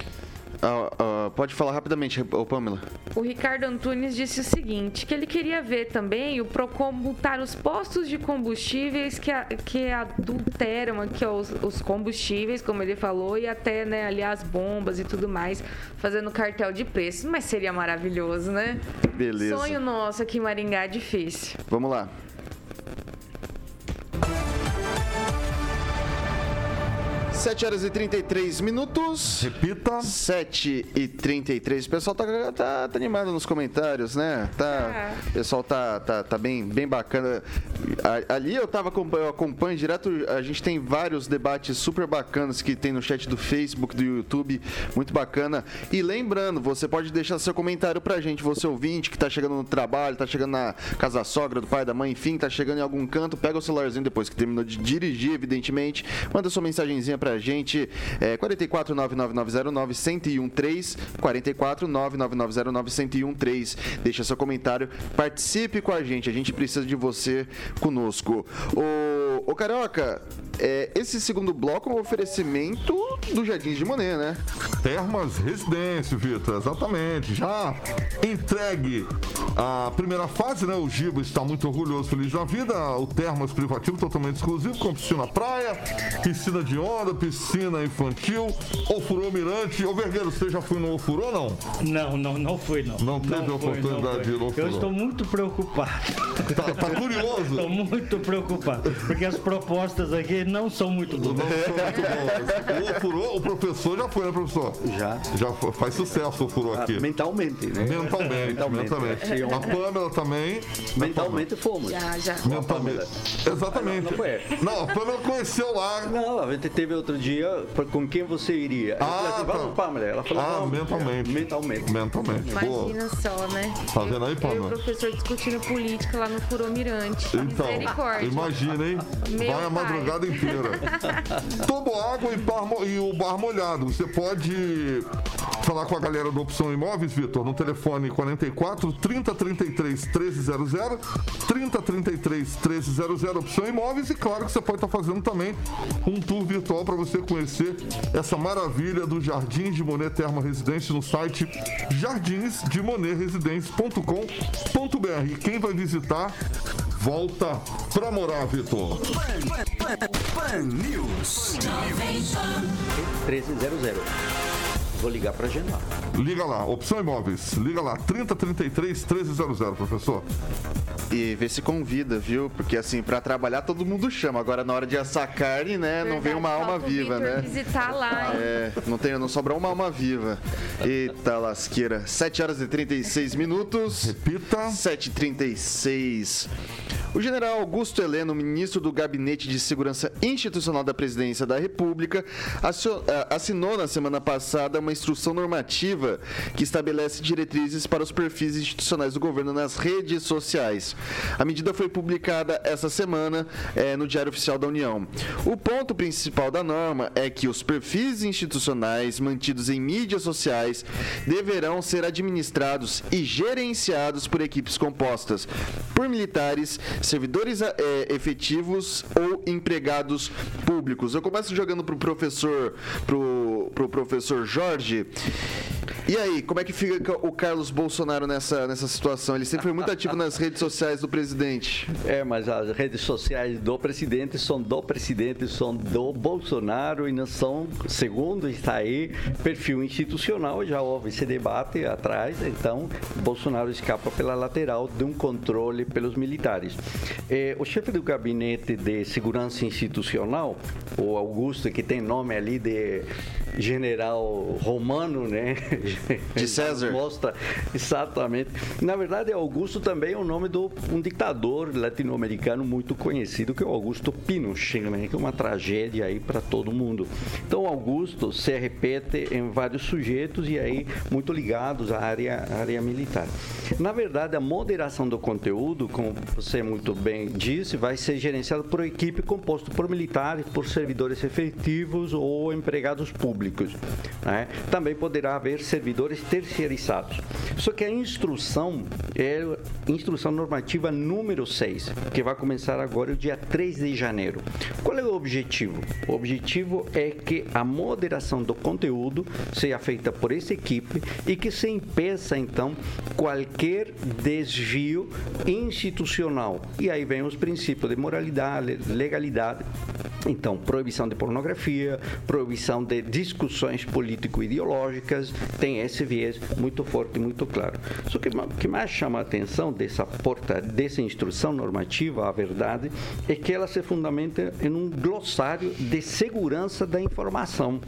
Uh, uh, pode falar rapidamente, Pamela. O Ricardo Antunes disse o seguinte, que ele queria ver também o Procon multar os postos de combustíveis que, a, que adulteram aqui os, os, combustíveis, como ele falou, e até, né, ali as bombas e tudo mais, fazendo cartel de preços. Mas seria maravilhoso, né? Beleza. Sonho nosso aqui em Maringá é difícil. Vamos lá. 7 horas e 33 minutos. Repita. 7 e 33. O pessoal tá, tá, tá animado nos comentários, né? Tá, O pessoal tá, tá, tá bem, bem bacana. Ali eu tava eu acompanho direto. A gente tem vários debates super bacanas que tem no chat do Facebook, do YouTube. Muito bacana. E lembrando, você pode deixar seu comentário pra gente, você ouvinte que tá chegando no trabalho, tá chegando na casa da sogra, do pai, da mãe, enfim, tá chegando em algum canto. Pega o celularzinho depois que terminou de dirigir, evidentemente. Manda sua mensagenzinha pra gente. É 44 99909 1013 44 99909 1013. Deixa seu comentário, participe com a gente. A gente precisa de você conosco. O, o Carioca, é, esse segundo bloco é um oferecimento do Jardim de Monet, né? Termas Residência, Vitor, exatamente. Já entregue a primeira fase, né? O Giba está muito orgulhoso, feliz da vida. O Termas privativo totalmente exclusivo, com piscina praia, piscina de onda, piscina infantil, ofurô mirante. Ô Vergueiro, você já foi no ofurô ou não? Não, não, não foi não. Não teve foi, oportunidade não foi. de ir no Eu estou muito preocupado. Tá, tá curioso? Estou muito preocupado, porque as propostas aqui não são muito Não boas. sou muito bom. O ofurô, o professor já foi, né, professor? Já. Já foi- faz sucesso o ofurô Ah, aqui. mentalmente, né? Mentalmente, Mentalmente. mentalmente. A Pamela também. Mentalmente fomos. Já, já. Mentalmente. Exatamente. Não, não foi. Não, a Pamela conheceu lá. Não, a gente teve outro dia, pra- com quem você iria? Eu Ah, falei assim, vamos, tá. Pamela. Ela falou, Ah, vamos. mentalmente. Mentalmente. Mentalmente. Boa. Imagina só, né? Tá vendo aí, Eu Pamela? o professor discutindo política lá no Furô Mirante. Então, imagina, hein? Meu Vai a pai. madrugada inteira. [laughs] Tobo água e, bar e o bar molhado. Você pode falar com a galera do Opção Imóveis, Vitor, no telefone 44 30 33 1300, 30 33 1300 Opção Imóveis e claro que você pode estar fazendo também um tour virtual para você conhecer essa maravilha do Jardim de Monet Terma Residência no site jardinsdemonerresidência.com.br. E quem vai visitar volta pra morar, Vitor. Pan News. 1300. Vou ligar pra agendar. Liga lá, Opção Imóveis. Liga lá, 3033 1300, professor. E vê se convida, viu? Porque assim, pra trabalhar todo mundo chama. Agora na hora de assar carne, né? não vem uma alma viva, né? visitar lá? É, não, tem, não sobra uma alma viva. Eita lasqueira. 7 horas e 36 minutos. Repita. 7h36. O general Augusto Heleno, ministro do Gabinete de Segurança Institucional da Presidência da República, assinou na semana passada uma instrução normativa que estabelece diretrizes para os perfis institucionais do governo nas redes sociais. A medida foi publicada essa semana eh, no Diário Oficial da União. O ponto principal da norma é que os perfis institucionais mantidos em mídias sociais deverão ser administrados e gerenciados por equipes compostas por militares, servidores eh, efetivos ou empregados públicos. Eu começo jogando pro professor, pro, pro professor Jorge. E aí, como é que fica o Carlos Bolsonaro nessa, nessa situação? Ele sempre foi muito ativo nas redes sociais do presidente. É, mas as redes sociais do presidente são do presidente, são do Bolsonaro e não são, segundo está aí, perfil institucional. Já houve esse debate atrás, então Bolsonaro escapa pela lateral de um controle pelos militares. Eh, o chefe do gabinete de segurança institucional, o Augusto, que tem nome ali de general romano, né? [laughs] De César. Mostra exatamente. Na verdade, Augusto também é o nome de um ditador latino-americano muito conhecido, que é o Augusto Pinochet, né? que é uma tragédia aí para todo mundo. Então, Augusto se repete em vários sujeitos e aí muito ligados à área, à área militar. Na verdade, a moderação do conteúdo, como você muito bem disse, vai ser gerenciada por equipe composta por militares, por servidores efetivos ou empregados públicos. né? Também poderá haver servidores terceirizados. Só que a instrução é instrução normativa número 6, que vai começar agora o dia 3 de janeiro. Qual é o objetivo? O objetivo é que a moderação do conteúdo seja feita por essa equipe e que se impeça então qualquer desvio institucional. E aí vem os princípios de moralidade, legalidade. Então, proibição de pornografia, proibição de discussões político-ideológicas, tem esse viés muito forte, muito claro. Só que o que mais chama a atenção dessa porta, dessa instrução normativa, a verdade, é que ela se fundamenta em um glossário de segurança da informação,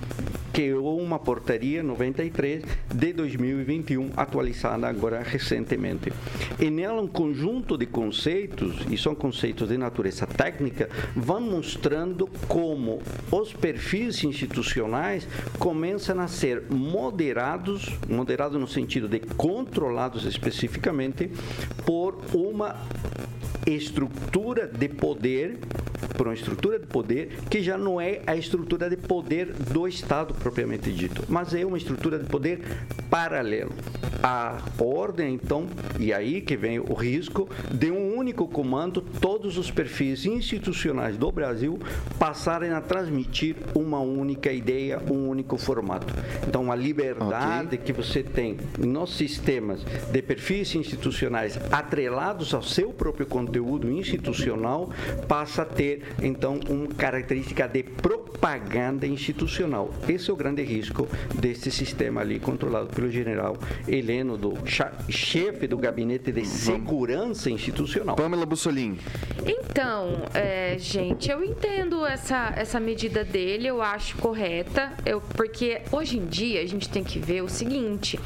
que é uma portaria 93 de 2021, atualizada agora recentemente. E nela um conjunto de conceitos, e são conceitos de natureza técnica, vão mostrando como os perfis institucionais começam a ser moderados, moderados no sentido de controlados especificamente, por uma estrutura de poder por uma estrutura de poder que já não é a estrutura de poder do Estado propriamente dito, mas é uma estrutura de poder paralelo. A ordem, então, e aí que vem o risco de um único comando, todos os perfis institucionais do Brasil passarem a transmitir uma única ideia, um único formato. Então, a liberdade okay. que você tem nos sistemas de perfis institucionais atrelados ao seu próprio conteúdo institucional passa a ter, então, uma característica de propaganda institucional. Esse é o grande risco desse sistema ali controlado pelo general Heleno, do chefe do gabinete de segurança institucional. Pamela Bussolini. Então, é, gente, eu entendo essa, essa medida dele, eu acho correta, eu, porque hoje em dia a gente tem que ver o seguinte: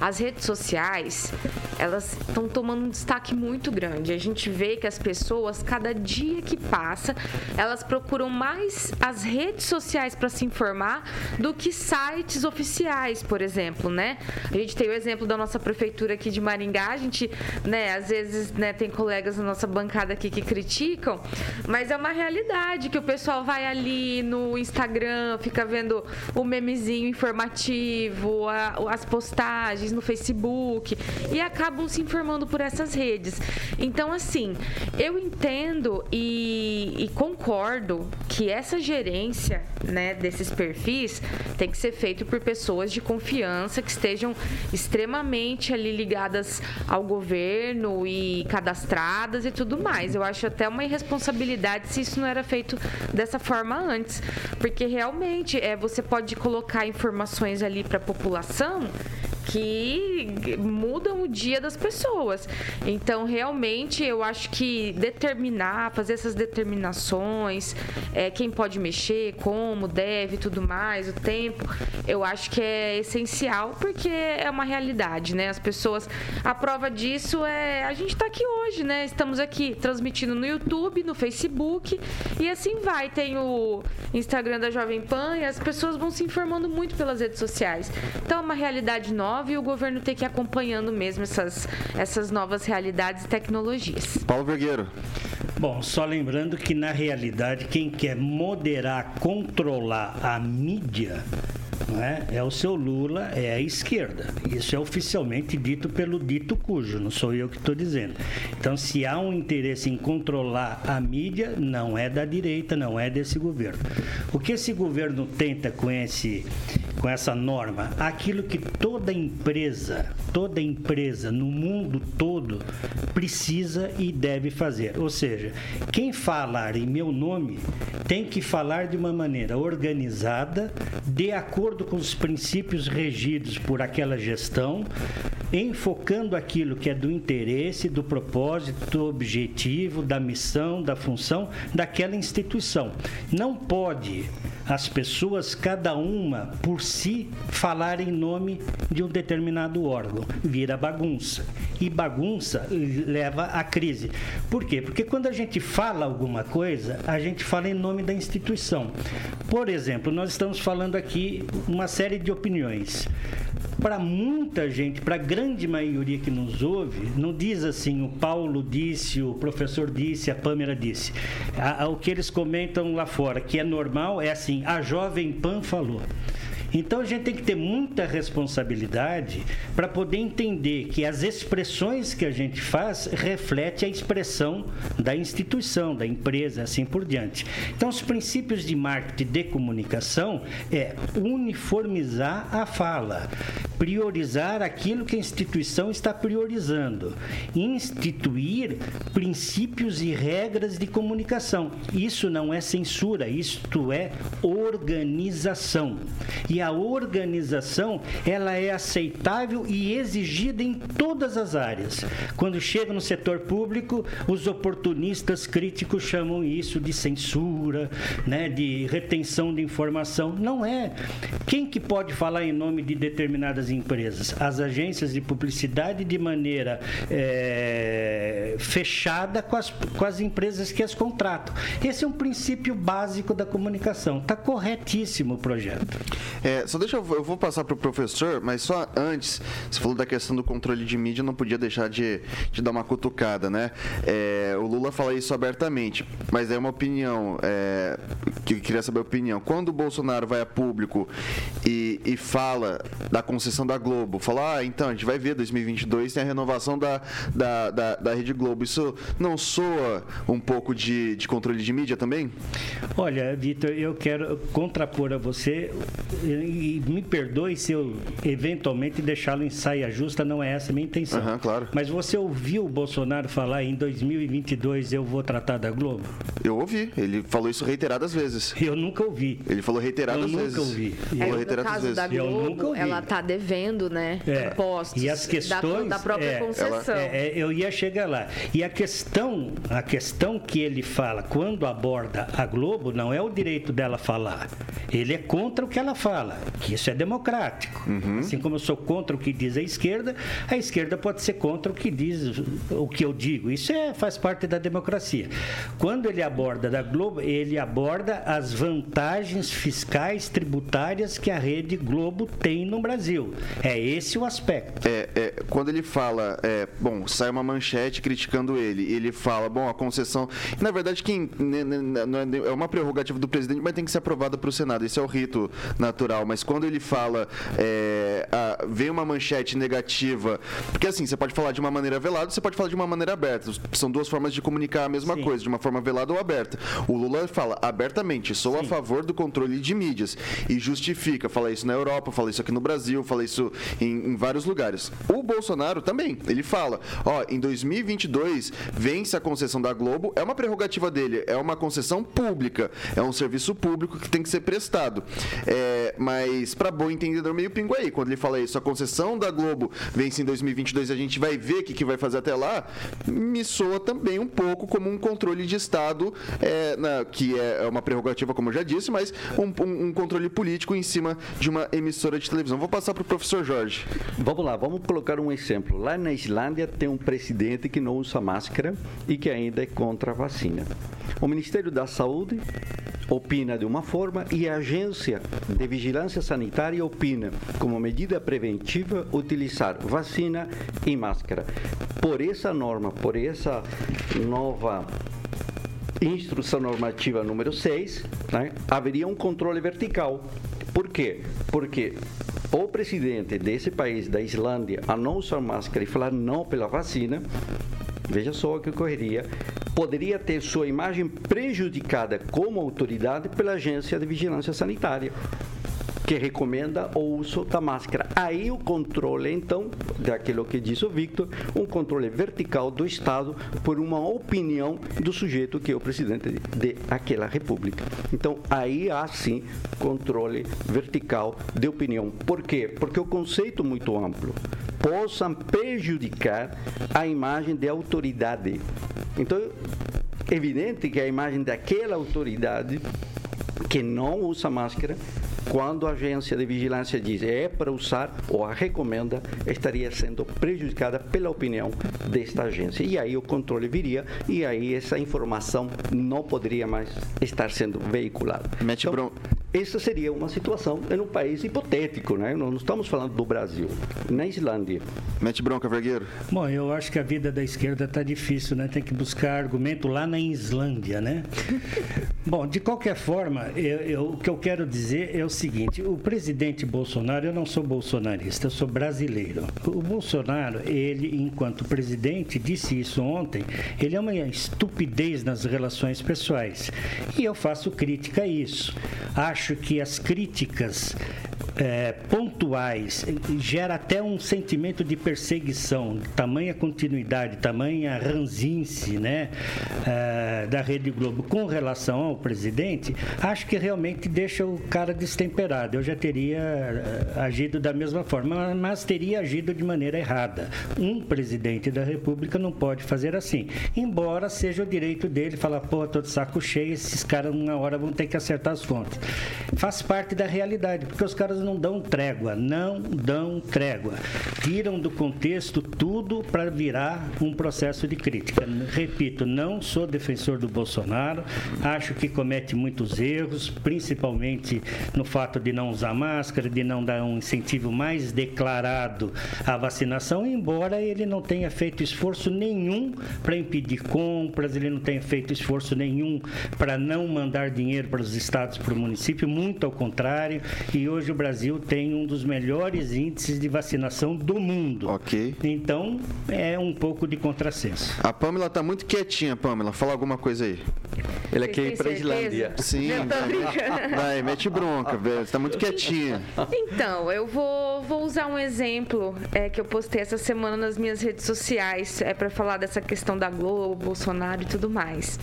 as redes sociais elas estão tomando um destaque muito grande. A gente vê que as pessoas, cada dia que passa, elas procuram mais as redes sociais para se informar do que sites oficiais, por exemplo, né? A gente tem o exemplo da nossa prefeitura aqui de Maringá, a gente, né, às vezes, né, tem colegas na nossa bancada aqui que criticam, mas é uma realidade que o pessoal vai ali no Instagram, fica vendo o memezinho informativo, a, as postagens no Facebook e acabam se informando por essas redes. Então, assim, eu entendo e, e concordo que essa gerência né, desses perfis tem que ser feito por pessoas de confiança que estejam extremamente ali ligadas ao governo e cadastradas e tudo mais. Eu acho até uma irresponsabilidade se isso não era feito dessa forma antes, porque realmente é, você pode colocar informações ali para a população população que mudam o dia das pessoas. Então, realmente, eu acho que determinar, fazer essas determinações, é, quem pode mexer, como, deve, tudo mais, o tempo, eu acho que é essencial porque é uma realidade, né? As pessoas, a prova disso é a gente está aqui hoje, né? Estamos aqui transmitindo no YouTube, no Facebook e assim vai. Tem o Instagram da Jovem Pan e as pessoas vão se informando muito pelas redes sociais. Então, é uma realidade nova e o governo tem que ir acompanhando mesmo essas, essas novas realidades e tecnologias. Paulo Vergueiro. Bom, só lembrando que na realidade quem quer moderar, controlar a mídia é? é o seu Lula, é a esquerda. Isso é oficialmente dito pelo dito cujo, não sou eu que estou dizendo. Então, se há um interesse em controlar a mídia, não é da direita, não é desse governo. O que esse governo tenta com esse com essa norma aquilo que toda empresa, toda empresa no mundo todo precisa e deve fazer. Ou seja, quem falar em meu nome tem que falar de uma maneira organizada, de acordo com os princípios regidos por aquela gestão, enfocando aquilo que é do interesse, do propósito, do objetivo, da missão, da função daquela instituição. Não pode as pessoas, cada uma por si, falar em nome de um determinado órgão. Vira bagunça. E bagunça leva à crise. Por quê? Porque quando a gente fala alguma coisa, a gente fala em nome da instituição. Por exemplo, nós estamos falando aqui uma série de opiniões para muita gente, para a grande maioria que nos ouve, não diz assim o Paulo disse, o professor disse, a Pâmela disse. A, a, o que eles comentam lá fora, que é normal, é assim, a Jovem Pan falou. Então a gente tem que ter muita responsabilidade para poder entender que as expressões que a gente faz reflete a expressão da instituição, da empresa, assim por diante. Então os princípios de marketing de comunicação é uniformizar a fala, priorizar aquilo que a instituição está priorizando, instituir princípios e regras de comunicação. Isso não é censura, isto é organização. E a organização ela é aceitável e exigida em todas as áreas. Quando chega no setor público, os oportunistas críticos chamam isso de censura, né, de retenção de informação. Não é. Quem que pode falar em nome de determinadas empresas? As agências de publicidade de maneira é, fechada com as, com as empresas que as contratam. Esse é um princípio básico da comunicação. Está corretíssimo o projeto. É, só deixa eu, eu vou passar para o professor, mas só antes, você falou da questão do controle de mídia, não podia deixar de, de dar uma cutucada, né? É, o Lula fala isso abertamente, mas é uma opinião, é, que eu queria saber a opinião. Quando o Bolsonaro vai a público e, e fala da concessão da Globo, fala, ah, então, a gente vai ver 2022 tem a renovação da, da, da, da Rede Globo, isso não soa um pouco de, de controle de mídia também? Olha, Vitor, eu quero contrapor a você e me perdoe se eu eventualmente deixá-lo em saia justa, não é essa a minha intenção. Aham, claro. Mas você ouviu o Bolsonaro falar em 2022 eu vou tratar da Globo? Eu ouvi, ele falou isso reiteradas vezes. Eu nunca ouvi. Ele falou reiteradas Eu nunca vezes. ouvi. Falou É, no reiteradas caso vezes. da Eu nunca Globo, ouvi. ela tá devendo, né? É. Impostos. E as da- questões Da, própria é, concessão. É, é, eu ia chegar lá. E a questão, a questão que ele fala quando aborda a Globo não é o direito dela falar. Ele é contra o que ela fala, que isso é democrático. Assim como eu sou contra o que diz a esquerda, a esquerda pode ser contra o que diz o que eu digo. Isso é, faz parte da democracia. Quando ele aborda da Globo, ele aborda as vantagens fiscais tributárias que a rede Globo tem no Brasil. É esse o aspecto. É, é, quando ele fala, é, bom, sai uma manchete criticando ele, ele fala, bom, a concessão. Na verdade, quem né, né, não é, é uma prerrogativa do presidente, mas tem que ser aprovada para o Senado. Esse é o rito natural. Mas quando ele fala, é, a- vem uma manchete negativa, porque assim, você pode falar de uma maneira velada, você pode falar de uma maneira aberta. São duas formas de comunicar a mesma Sim. coisa, de uma forma velada ou aberta. O Lula fala abertamente, sou a favor do controle de mídias e justifica, fala isso na Europa, fala isso aqui no Brasil, fala isso em, em vários lugares. O Bolsonaro também, ele fala, ó, em 2022 vence a concessão da Globo, é uma prerrogativa dele, é uma concessão pública, é um serviço público que tem que ser prestado. É, mas para bom entendedor meio pingo aí, quando ele fala isso, a concessão da Globo vence em 2022 a gente vai ver o que, que vai fazer até lá, me soa também um pouco como um controle de Estado, é, na- que é uma prerrogativa, como eu já disse, mas um, um- um controle político em cima de uma emissora de televisão. Vou passar para o professor Jorge. Vamos lá, vamos colocar um exemplo. Lá na Islândia tem um presidente que não usa máscara e que ainda é contra a vacina. O Ministério da Saúde opina de uma forma e a Agência de Vigilância Sanitária opina, como medida preventiva, utilizar vacina e máscara. Por essa norma, por essa nova Instrução normativa número 6, né, haveria um controle vertical. Por quê? Porque o presidente desse país, da Islândia, a não usar máscara e falar não pela vacina, veja só o que ocorreria, poderia ter sua imagem prejudicada como autoridade pela Agência de Vigilância Sanitária que recomenda o uso da máscara. Aí o controle, então, daquilo que diz o Victor, um controle vertical do Estado por uma opinião do sujeito que é o presidente de aquela república. Então, aí há sim controle vertical de opinião. Por quê? Porque o conceito muito amplo possam prejudicar a imagem de autoridade. Então, é evidente que a imagem daquela autoridade que não usa máscara, quando a agência de vigilância diz é para usar ou a recomenda, estaria sendo prejudicada pela opinião desta agência. E aí o controle viria e aí essa informação não poderia mais estar sendo veiculada. Mete bron- essa seria uma situação em um país hipotético, né? Não estamos falando do Brasil. Na Islândia, Mete bronca, Vergueiro. Bom, eu acho que a vida da esquerda está difícil, né? Tem que buscar argumento lá na Islândia, né? [laughs] Bom, de qualquer forma, eu- eu- o que eu quero dizer é o seguinte: o presidente Bolsonaro, eu não sou bolsonarista, eu sou brasileiro. O Bolsonaro, ele, enquanto presidente, disse isso ontem, ele é uma estupidez nas relações pessoais. E eu faço crítica a isso. Acho que as críticas é, pontuais gera até um sentimento de perseguição, tamanha continuidade, tamanha ranzince, né, é, da Rede Globo com relação ao presidente, acho que realmente deixa o cara destemperado. Eu já teria é, agido da mesma forma, mas teria agido de maneira errada. Um presidente da República não pode fazer assim, embora seja o direito dele falar, pô, tô de saco cheio, esses caras uma hora vão ter que acertar as contas. Faz parte da realidade, porque os caras não dão trégua, não dão trégua. Tiram do contexto tudo para virar um processo de crítica. Repito, não sou defensor do Bolsonaro, acho que comete muitos erros, principalmente no fato de não usar máscara, de não dar um incentivo mais declarado à vacinação, embora ele não tenha feito esforço nenhum para impedir compras, ele não tenha feito esforço nenhum para não mandar dinheiro para os estados, para o município, muito ao contrário. E hoje o Brasil tem um dos melhores índices de vacinação do mundo. Ok. Então é um pouco de contrassenso. A Pamela tá muito quietinha, Pamela. Fala alguma coisa aí. Ele Vocês quer ir têm para a certeza? Islândia. Sim. Tô brincando. Vai, mete bronca, velho. Você tá muito quietinha. Então, eu vou, vou usar um exemplo é, que eu postei essa semana nas minhas redes sociais é, para falar dessa questão da Globo, Bolsonaro e tudo mais.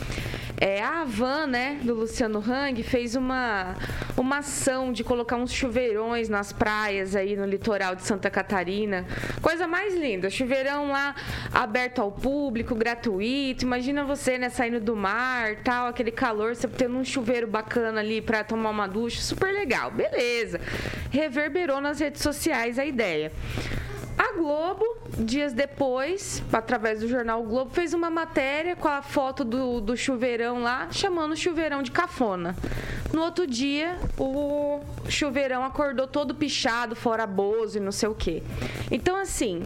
É, a Havan, né, do Luciano Hang, fez uma, uma ação de colocar uns chuveirões nas praias aí no litoral de Santa Catarina. Coisa mais linda, chuveirão lá aberto ao público, gratuito. Imagina você, né, saindo do mar, tal, aquele calor, você tendo um chuveiro bacana ali para tomar uma ducha, super legal. Beleza. Reverberou nas redes sociais a ideia. A Globo, dias depois, através do jornal o Globo, fez uma matéria com a foto do, do chuveirão lá, chamando o chuveirão de cafona. No outro dia, o chuveirão acordou todo pichado, fora bozo e não sei o quê. Então, assim,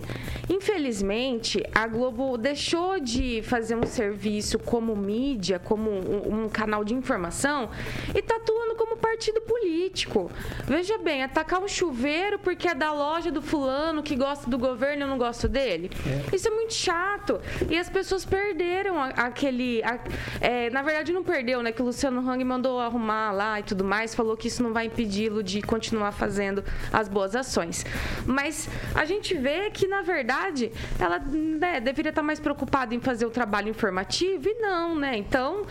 infelizmente, a Globo deixou de fazer um serviço como mídia, como um, um canal de informação, e tá atuando como partido político. Veja bem, atacar um chuveiro porque é da loja do fulano que gosta do governo eu não gosto dele. Isso é muito chato. E as pessoas perderam a- aquele. a- é, na verdade, não perdeu, né? Que o Luciano Hang mandou arrumar lá e tudo mais, falou que isso não vai impedi-lo de continuar fazendo as boas ações. Mas a gente vê que, na verdade, ela né, deveria estar mais preocupada em fazer o trabalho informativo e não, né? Então,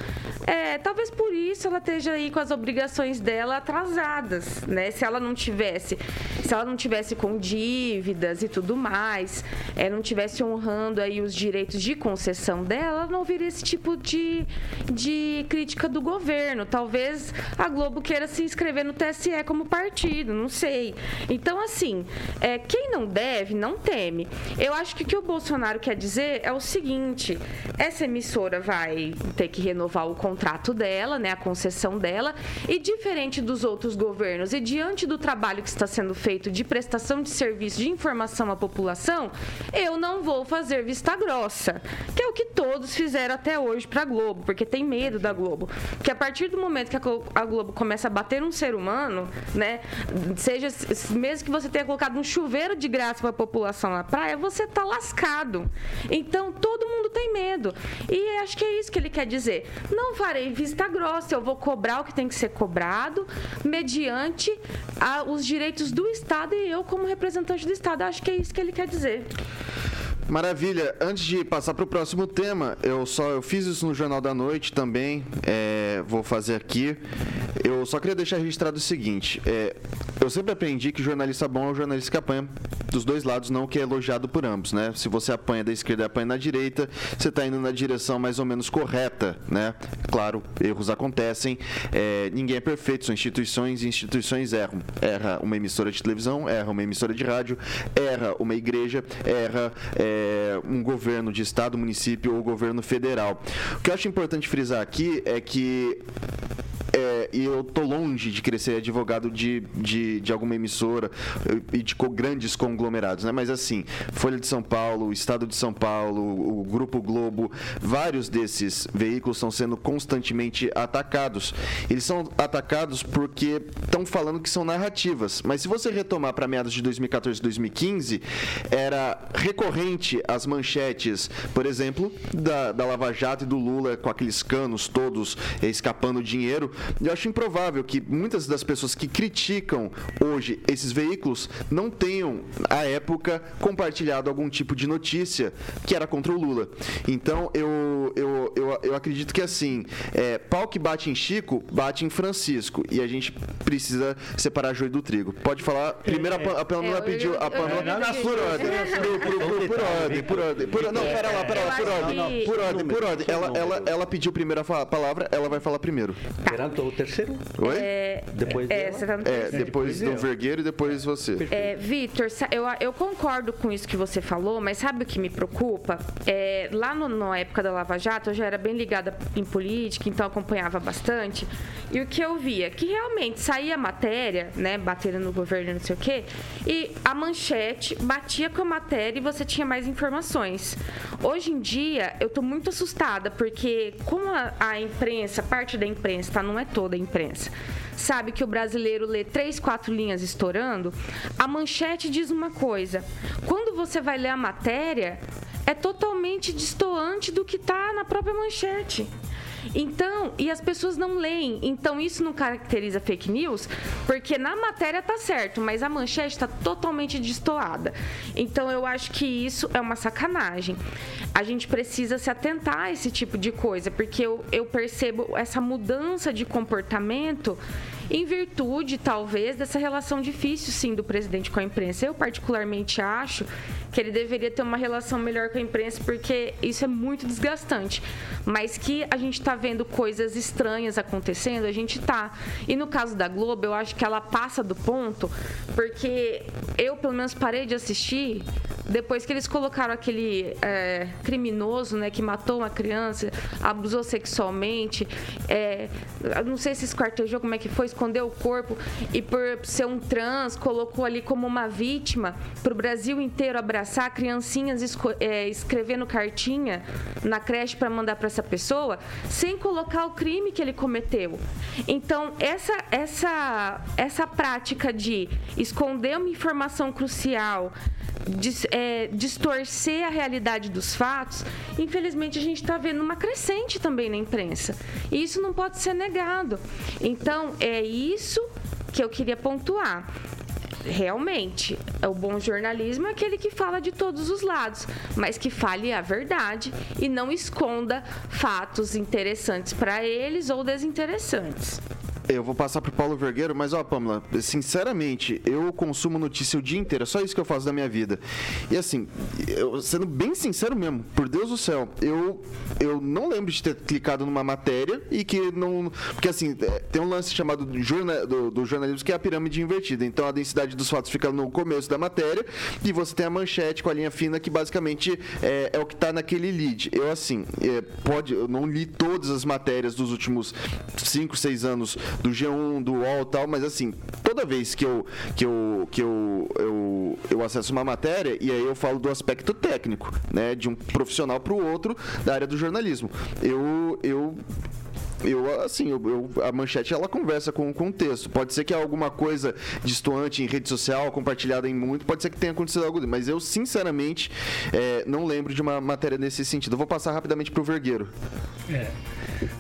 é, talvez por isso ela esteja aí com as obrigações dela atrasadas, né? Se ela não tivesse, se ela não tivesse com dívidas e tudo mais, é, não tivesse honrando aí os direitos de concessão dela, não viria esse tipo de, de crítica do governo. Talvez a Globo queira se inscrever no TSE como partido, não sei. Então, assim, é, quem não deve, não teme. Eu acho que o que o Bolsonaro quer dizer é o seguinte: essa emissora vai ter que renovar o contrato dela, né, a concessão dela, e diferente dos outros governos e diante do trabalho que está sendo feito de prestação de serviço de informação à população, eu não vou fazer vista grossa, que é o que todos fizeram até hoje para a Globo, porque tem medo da Globo. Porque a partir do momento que a Globo começa a bater um ser humano, né, seja mesmo que você tenha colocado um chuveiro de graça para a população na praia, você tá lascado. Então todo mundo tem medo. E acho que é isso que ele quer dizer. Não farei vista grossa, eu vou cobrar o que tem que ser cobrado, mediante a- os direitos do Estado e eu como representante do Estado. Acho que é isso que ele quer dizer. Maravilha. Antes de passar para o próximo tema, eu só eu fiz isso no Jornal da Noite também. é, vou fazer aqui. Eu só queria deixar registrado o seguinte: é, eu sempre aprendi que jornalista bom é o jornalista que apanha dos dois lados, não que é elogiado por ambos, né? Se você apanha da esquerda e apanha na direita, você está indo na direção mais ou menos correta, né? Claro, erros acontecem. é, ninguém é perfeito, são instituições e instituições erram. Erra uma emissora de televisão, erra uma emissora de rádio, erra uma igreja, erra é, um governo de estado, município ou governo federal. O que eu acho importante frisar aqui é que é, e eu tô longe de ser advogado de, de, de alguma emissora e de co- grandes conglomerados, né? Mas assim, Folha de São Paulo, Estado de São Paulo, o Grupo Globo, vários desses veículos estão sendo constantemente atacados. Eles são atacados porque estão falando que são narrativas. Mas se você retomar para meados de 2014 e 2015, era recorrente as manchetes, por exemplo, da, da Lava Jato e do Lula com aqueles canos todos escapando dinheiro. Eu acho improvável que muitas das pessoas que criticam hoje esses veículos não tenham, à época, compartilhado algum tipo de notícia que era contra o Lula. Então, eu, eu, eu, eu, eu acredito que assim, é, pau que bate em Chico, bate em Francisco. E a gente precisa separar joio do trigo. Pode falar. Primeiro a, Pa- a Pamela É, pediu. A Pamela eu- eu- por ordem. Por- ordem, por ordem. Por- Não, pera lá, pera lá, por ordem. Por ordem, por ordem. Ela, ela, ela pediu primeiro a palavra, ela vai falar primeiro. Perante o terceiro? Oi? É, Depois é, tá É, depois do Vergueiro e depois você. É, Vitor, eu, eu concordo com isso que você falou, mas sabe o que me preocupa? É, lá no, na época da Lava Jato, eu já era bem ligada em política, então acompanhava bastante. E o que eu via? Que realmente saía matéria, né, batendo no governo, não sei o quê, e a manchete batia com a matéria e você tinha mais informações. Hoje em dia, eu tô muito assustada, porque como a, a imprensa, parte da imprensa, tá? Não é toda a imprensa sabe que o brasileiro lê três, quatro linhas estourando, a manchete diz uma coisa. Quando você vai ler a matéria, é totalmente distoante do que está na própria manchete. Então, e as pessoas não leem. Então, isso não caracteriza fake news, porque na matéria tá certo, mas a manchete está totalmente destoada. Então, eu acho que isso é uma sacanagem. A gente precisa se atentar a esse tipo de coisa, porque eu, eu percebo essa mudança de comportamento em virtude, talvez, dessa relação difícil, sim, do presidente com a imprensa. Eu, particularmente, acho que ele deveria ter uma relação melhor com a imprensa, porque isso é muito desgastante. Mas que a gente está vendo coisas estranhas acontecendo, a gente tá. E no caso da Globo, eu acho que ela passa do ponto, porque eu, pelo menos, parei de assistir depois que eles colocaram aquele é, criminoso, né, que matou uma criança, abusou sexualmente, é, não sei se esquartejou, como é que foi, escondeu o corpo e por ser um trans colocou ali como uma vítima para o Brasil inteiro abraçar criancinhas é, escrevendo cartinha na creche para mandar para essa pessoa, sem colocar o crime que ele cometeu. Então essa essa essa prática de esconder uma informação crucial dis- é, distorcer a realidade dos fatos, infelizmente a gente está vendo uma crescente também na imprensa. E isso não pode ser negado. Então, é isso que eu queria pontuar. Realmente, o bom jornalismo é aquele que fala de todos os lados, mas que fale a verdade e não esconda fatos interessantes para eles ou desinteressantes. Eu vou passar pro Paulo Vergueiro, mas ó, Pamela, sinceramente, eu consumo notícia o dia inteiro, é só isso que eu faço da minha vida. E assim, eu, sendo bem sincero mesmo, por Deus do céu, eu, eu não lembro de ter clicado numa matéria e que não. Porque assim, é, tem um lance chamado do, do- do jornalismo que é a pirâmide invertida. Então a densidade dos fatos fica no começo da matéria e você tem a manchete com a linha fina que basicamente é, é o que tá naquele lead. Eu assim, é, pode, eu não li todas as matérias dos últimos 5, 6 anos do G1, do UOL e tal, mas assim, toda vez que eu que eu que eu, eu, eu acesso uma matéria e aí eu falo do aspecto técnico, né, de um profissional para o outro da área do jornalismo. Eu eu eu, assim, eu, eu- a manchete ela conversa com, o texto. Pode ser que alguma coisa distoante em rede social, compartilhada em muito, pode ser que tenha acontecido algo, mas eu, sinceramente, é, não lembro de uma matéria nesse sentido. Eu vou passar rapidamente pro Vergueiro. É.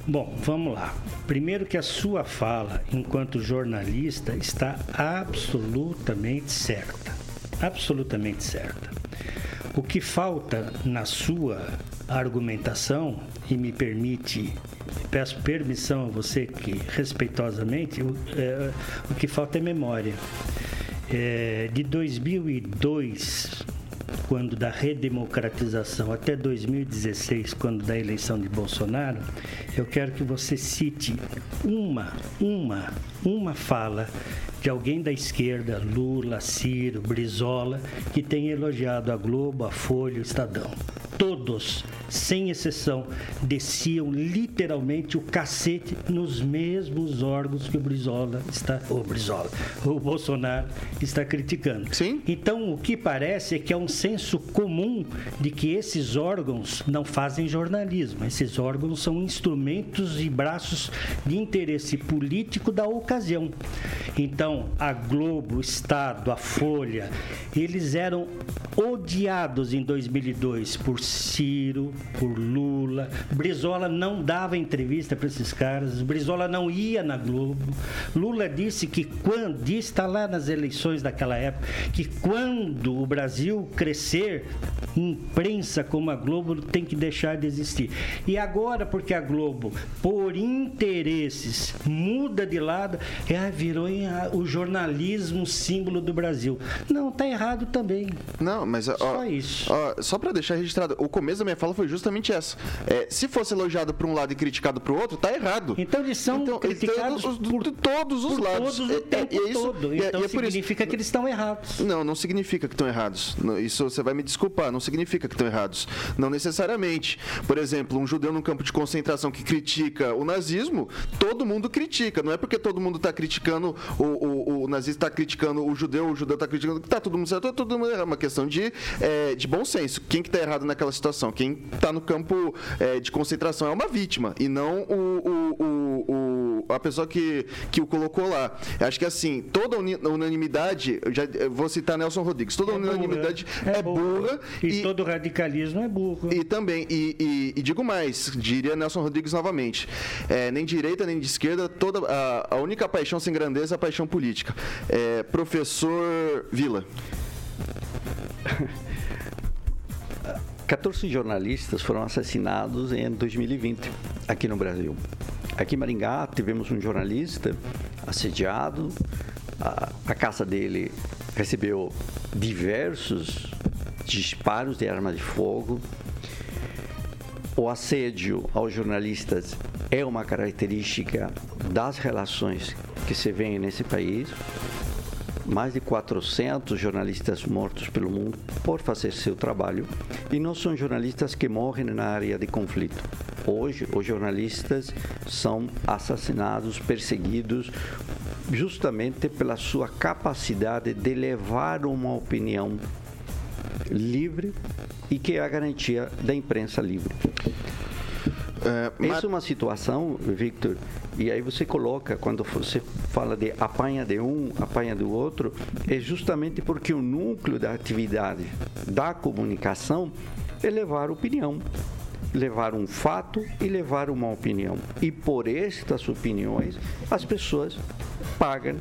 Bom, vamos lá. Primeiro que a sua fala, enquanto jornalista, está absolutamente certa. Absolutamente certa. O que falta na sua argumentação, e me permite, peço permissão a você que, respeitosamente, o, é, o que falta é memória. É, de 2002, quando da redemocratização até 2016, quando da eleição de Bolsonaro, eu quero que você cite uma, uma, uma fala de alguém da esquerda, Lula, Ciro, Brizola, que tenha elogiado a Globo, a Folha, o Estadão. Todos, sem exceção, desciam literalmente o cacete nos mesmos órgãos que o Brizola está, o Brizola, o Bolsonaro está criticando. Sim. Então, o que parece é que é um senso comum de que esses órgãos não fazem jornalismo. Esses órgãos são instrumentos e braços de interesse político da ocasião. Então, a Globo, o Estado, a Folha, eles eram odiados em 2002 por Ciro, por Lula. Brizola não dava entrevista para esses caras. Brizola não ia na Globo. Lula disse que quando, disse está lá nas eleições daquela época, que quando o Brasil crescer, imprensa como a Globo tem que deixar de existir. E agora, porque a Globo, por interesses, muda de lado, é, virou em, a- o jornalismo símbolo do Brasil. Não, tá errado também. Não, mas ó, Só isso. ó, só pra deixar registrado, o começo da minha fala foi justamente essa. É, se fosse elogiado por um lado e criticado pro outro, tá errado. Então eles são criticados os- por, de todos os por lados. todos É- o tempo é- é isso- todo. é- Então é por isso- significa que eles estão errados. Não, não significa que estão errados. Isso você vai me desculpar, não significa que estão errados. Não necessariamente. Por exemplo, um judeu num campo de concentração que critica o nazismo, todo mundo critica. Não é porque todo mundo está criticando o, o, o nazista está criticando o judeu, o judeu está criticando que tá todo mundo certo, todo mundo errado. É uma questão de, é, de bom senso. Quem que tá errado naquela situação? Quem está no campo é, de concentração é uma vítima e não o- o- o- a pessoa que, que o colocou lá. Acho que assim, toda unanimidade, já vou citar Nelson Rodrigues, toda unanimidade é, burra, E, todo radicalismo é burro. e também, e, e- e digo mais, diria Nelson Rodrigues novamente, é, nem direita nem de esquerda, toda a, a única paixão sem grandeza é a paixão política. É, professor Vila. [laughs] 14 jornalistas foram assassinados em 2020 aqui no Brasil. Aqui em Maringá tivemos um jornalista assediado, a, a casa dele recebeu diversos disparos de arma de fogo. O assédio aos jornalistas é uma característica das relações que se vê nesse país mais de 400 jornalistas mortos pelo mundo por fazer seu trabalho e não são jornalistas que morrem na área de conflito. Hoje, os jornalistas são assassinados, perseguidos, justamente pela sua capacidade de levar uma opinião livre e que é a garantia da imprensa livre. É, Essa é uma situação, Victor, e aí você coloca, quando você fala de apanha de um, apanha do outro, é justamente porque o núcleo da atividade da comunicação é levar opinião, levar um fato e levar uma opinião. E por estas opiniões, as pessoas pagam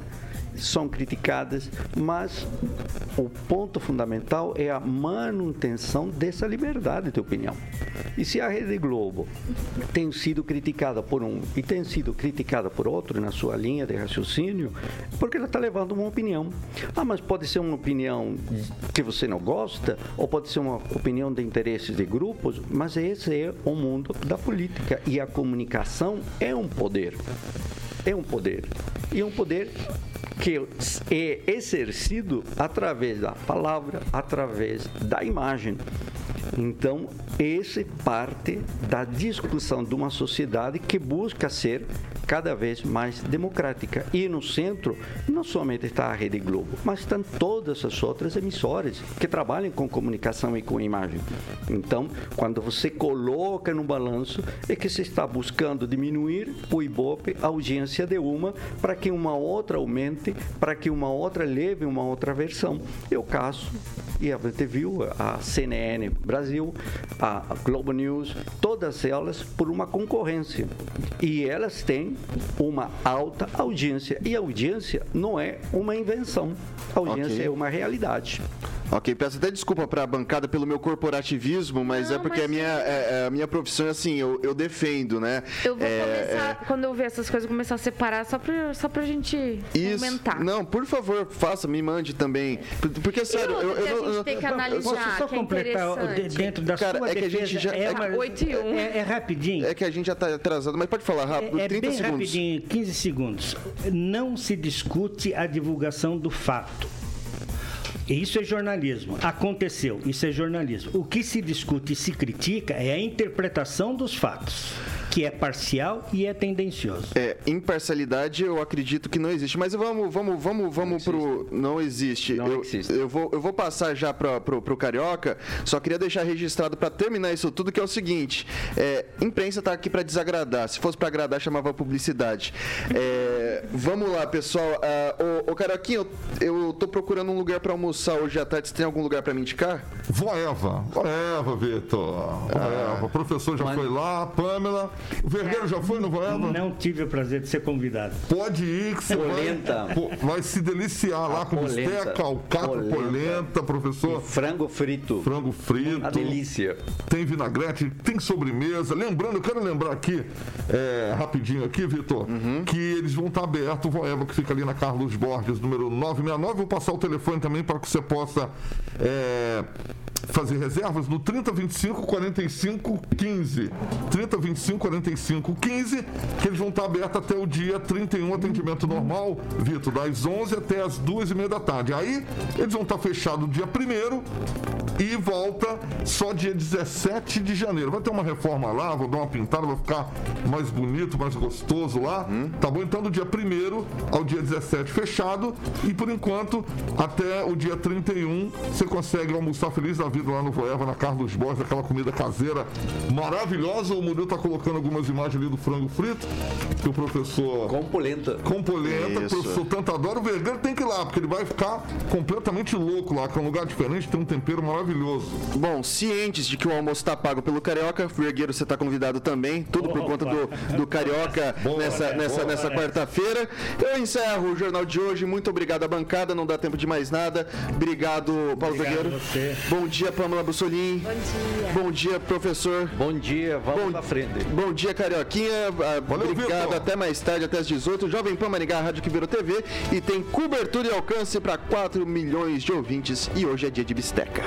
são criticadas, mas o ponto fundamental é a manutenção dessa liberdade de opinião. E se a Rede Globo tem sido criticada por um e tem sido criticada por outro na sua linha de raciocínio, é porque ela está levando uma opinião. Ah, mas pode ser uma opinião que você não gosta, ou pode ser uma opinião de interesses de grupos, mas esse é o mundo da política. E a comunicação é um poder. É um poder. E é um poder que é exercido através da palavra, através da imagem. Então, esse parte da discussão de uma sociedade que busca ser cada vez mais democrática. E no centro, não somente está a Rede Globo, mas estão todas as outras emissoras que trabalham com comunicação e com imagem. Então, quando você coloca no balanço, é que se está buscando diminuir o Ibope, a audiência de uma, para que uma outra aumente, para que uma outra leve uma outra versão. É o caso, e a gente viu a CNN Brasil, a Globo News, todas elas por uma concorrência. E elas têm uma alta audiência. E a audiência não é uma invenção. A audiência Ok. é uma realidade. Ok, peço até desculpa para a bancada pelo meu corporativismo, mas Não, é porque a minha, é- é a minha profissão é assim, eu, eu defendo, né? Eu vou É, começar, quando eu ver essas coisas, começar a separar só pra, só pra gente Isso. comentar. Não, por favor, faça, me mande também. Por- Porque, sério, eu, que eu a não- gente tem que eu- analisar? Posso só que é completar dentro da Cara, sua é que a gente já- é, é- uma- e é- é rapidinho. É que a gente já tá atrasado, mas pode falar rápido, É, é 30 bem segundos. rapidinho, 15 segundos. Não se discute a divulgação do fato. Isso é jornalismo. Aconteceu, isso é jornalismo. O que se discute e se critica é a interpretação dos fatos. Que é parcial e é tendencioso. É, imparcialidade eu acredito que não existe. Mas vamos, vamos, vamos, vamos pro. Não existe. Não eu, existe. eu vou, eu vou passar já pra, pro, pro Carioca. Só queria deixar registrado pra terminar isso tudo, que é o seguinte: é, imprensa tá aqui pra desagradar. Se fosse pra agradar, chamava publicidade. É, vamos lá, pessoal. Ah, ô, ô Carioquinha, eu, eu tô procurando um lugar pra almoçar hoje à tarde. Você tem algum lugar pra me indicar? Voeva, Voeva, Vitor. Voeva. O professor já foi lá, a Pamela. O Vergueiro já foi no Voeva? Não tive o prazer de ser convidado. Pode ir que você vai, Polenta. pô, vai se deliciar lá A com polenta. bisteca, alcatra, Polenta. polenta, professor. Frango frito. Frango frito. Uma delícia. Tem vinagrete, tem sobremesa. Lembrando, eu quero lembrar aqui, é, rapidinho aqui, Vitor, que eles vão estar aberto o Voeva, que fica ali na Carlos Borges, número 969. Vou passar o telefone também para que você possa é, fazer reservas no 3025 45 15. 3025 45 15, que eles vão estar abertos até o dia 31, atendimento normal, Vitor, das 11 até as 2 e meia da tarde. Aí eles vão estar fechados dia 1 e volta só dia 17 de janeiro. Vai ter uma reforma lá, vou dar uma pintada, vai ficar mais bonito, mais gostoso lá. Tá bom? Então do dia 1 ao dia 17 fechado e por enquanto até o dia 31 você consegue almoçar feliz da vida lá no Voeva, na Carlos Borges, aquela comida caseira maravilhosa. O Murilo tá colocando algumas imagens ali do frango frito que o professor Com polenta. com polenta, o professor tanto adora. O Vergueiro tem que ir lá, porque ele vai ficar completamente louco lá, que é um lugar diferente, tem um tempero maravilhoso. Bom, cientes de que o almoço tá pago pelo Carioca, Vergueiro, você tá convidado também, tudo por conta do, do Carioca [laughs] Boa, nessa, nessa, boa. nessa quarta-feira. Eu encerro o jornal de hoje. Muito obrigado à bancada, não dá tempo de mais nada. Obrigado, Paulo Obrigado Vergueiro. a você. Bom dia, Pamela Bussolini. Bom dia. Bom dia, professor. Bom dia, vamos Bom- pra frente. Bom dia, Carioquinha. Ah, Valeu, Obrigado. Até mais tarde, até às 18. Jovem Pan Maringá, Rádio que virou TV. E tem cobertura e alcance para 4 milhões de ouvintes. E hoje é dia de bisteca.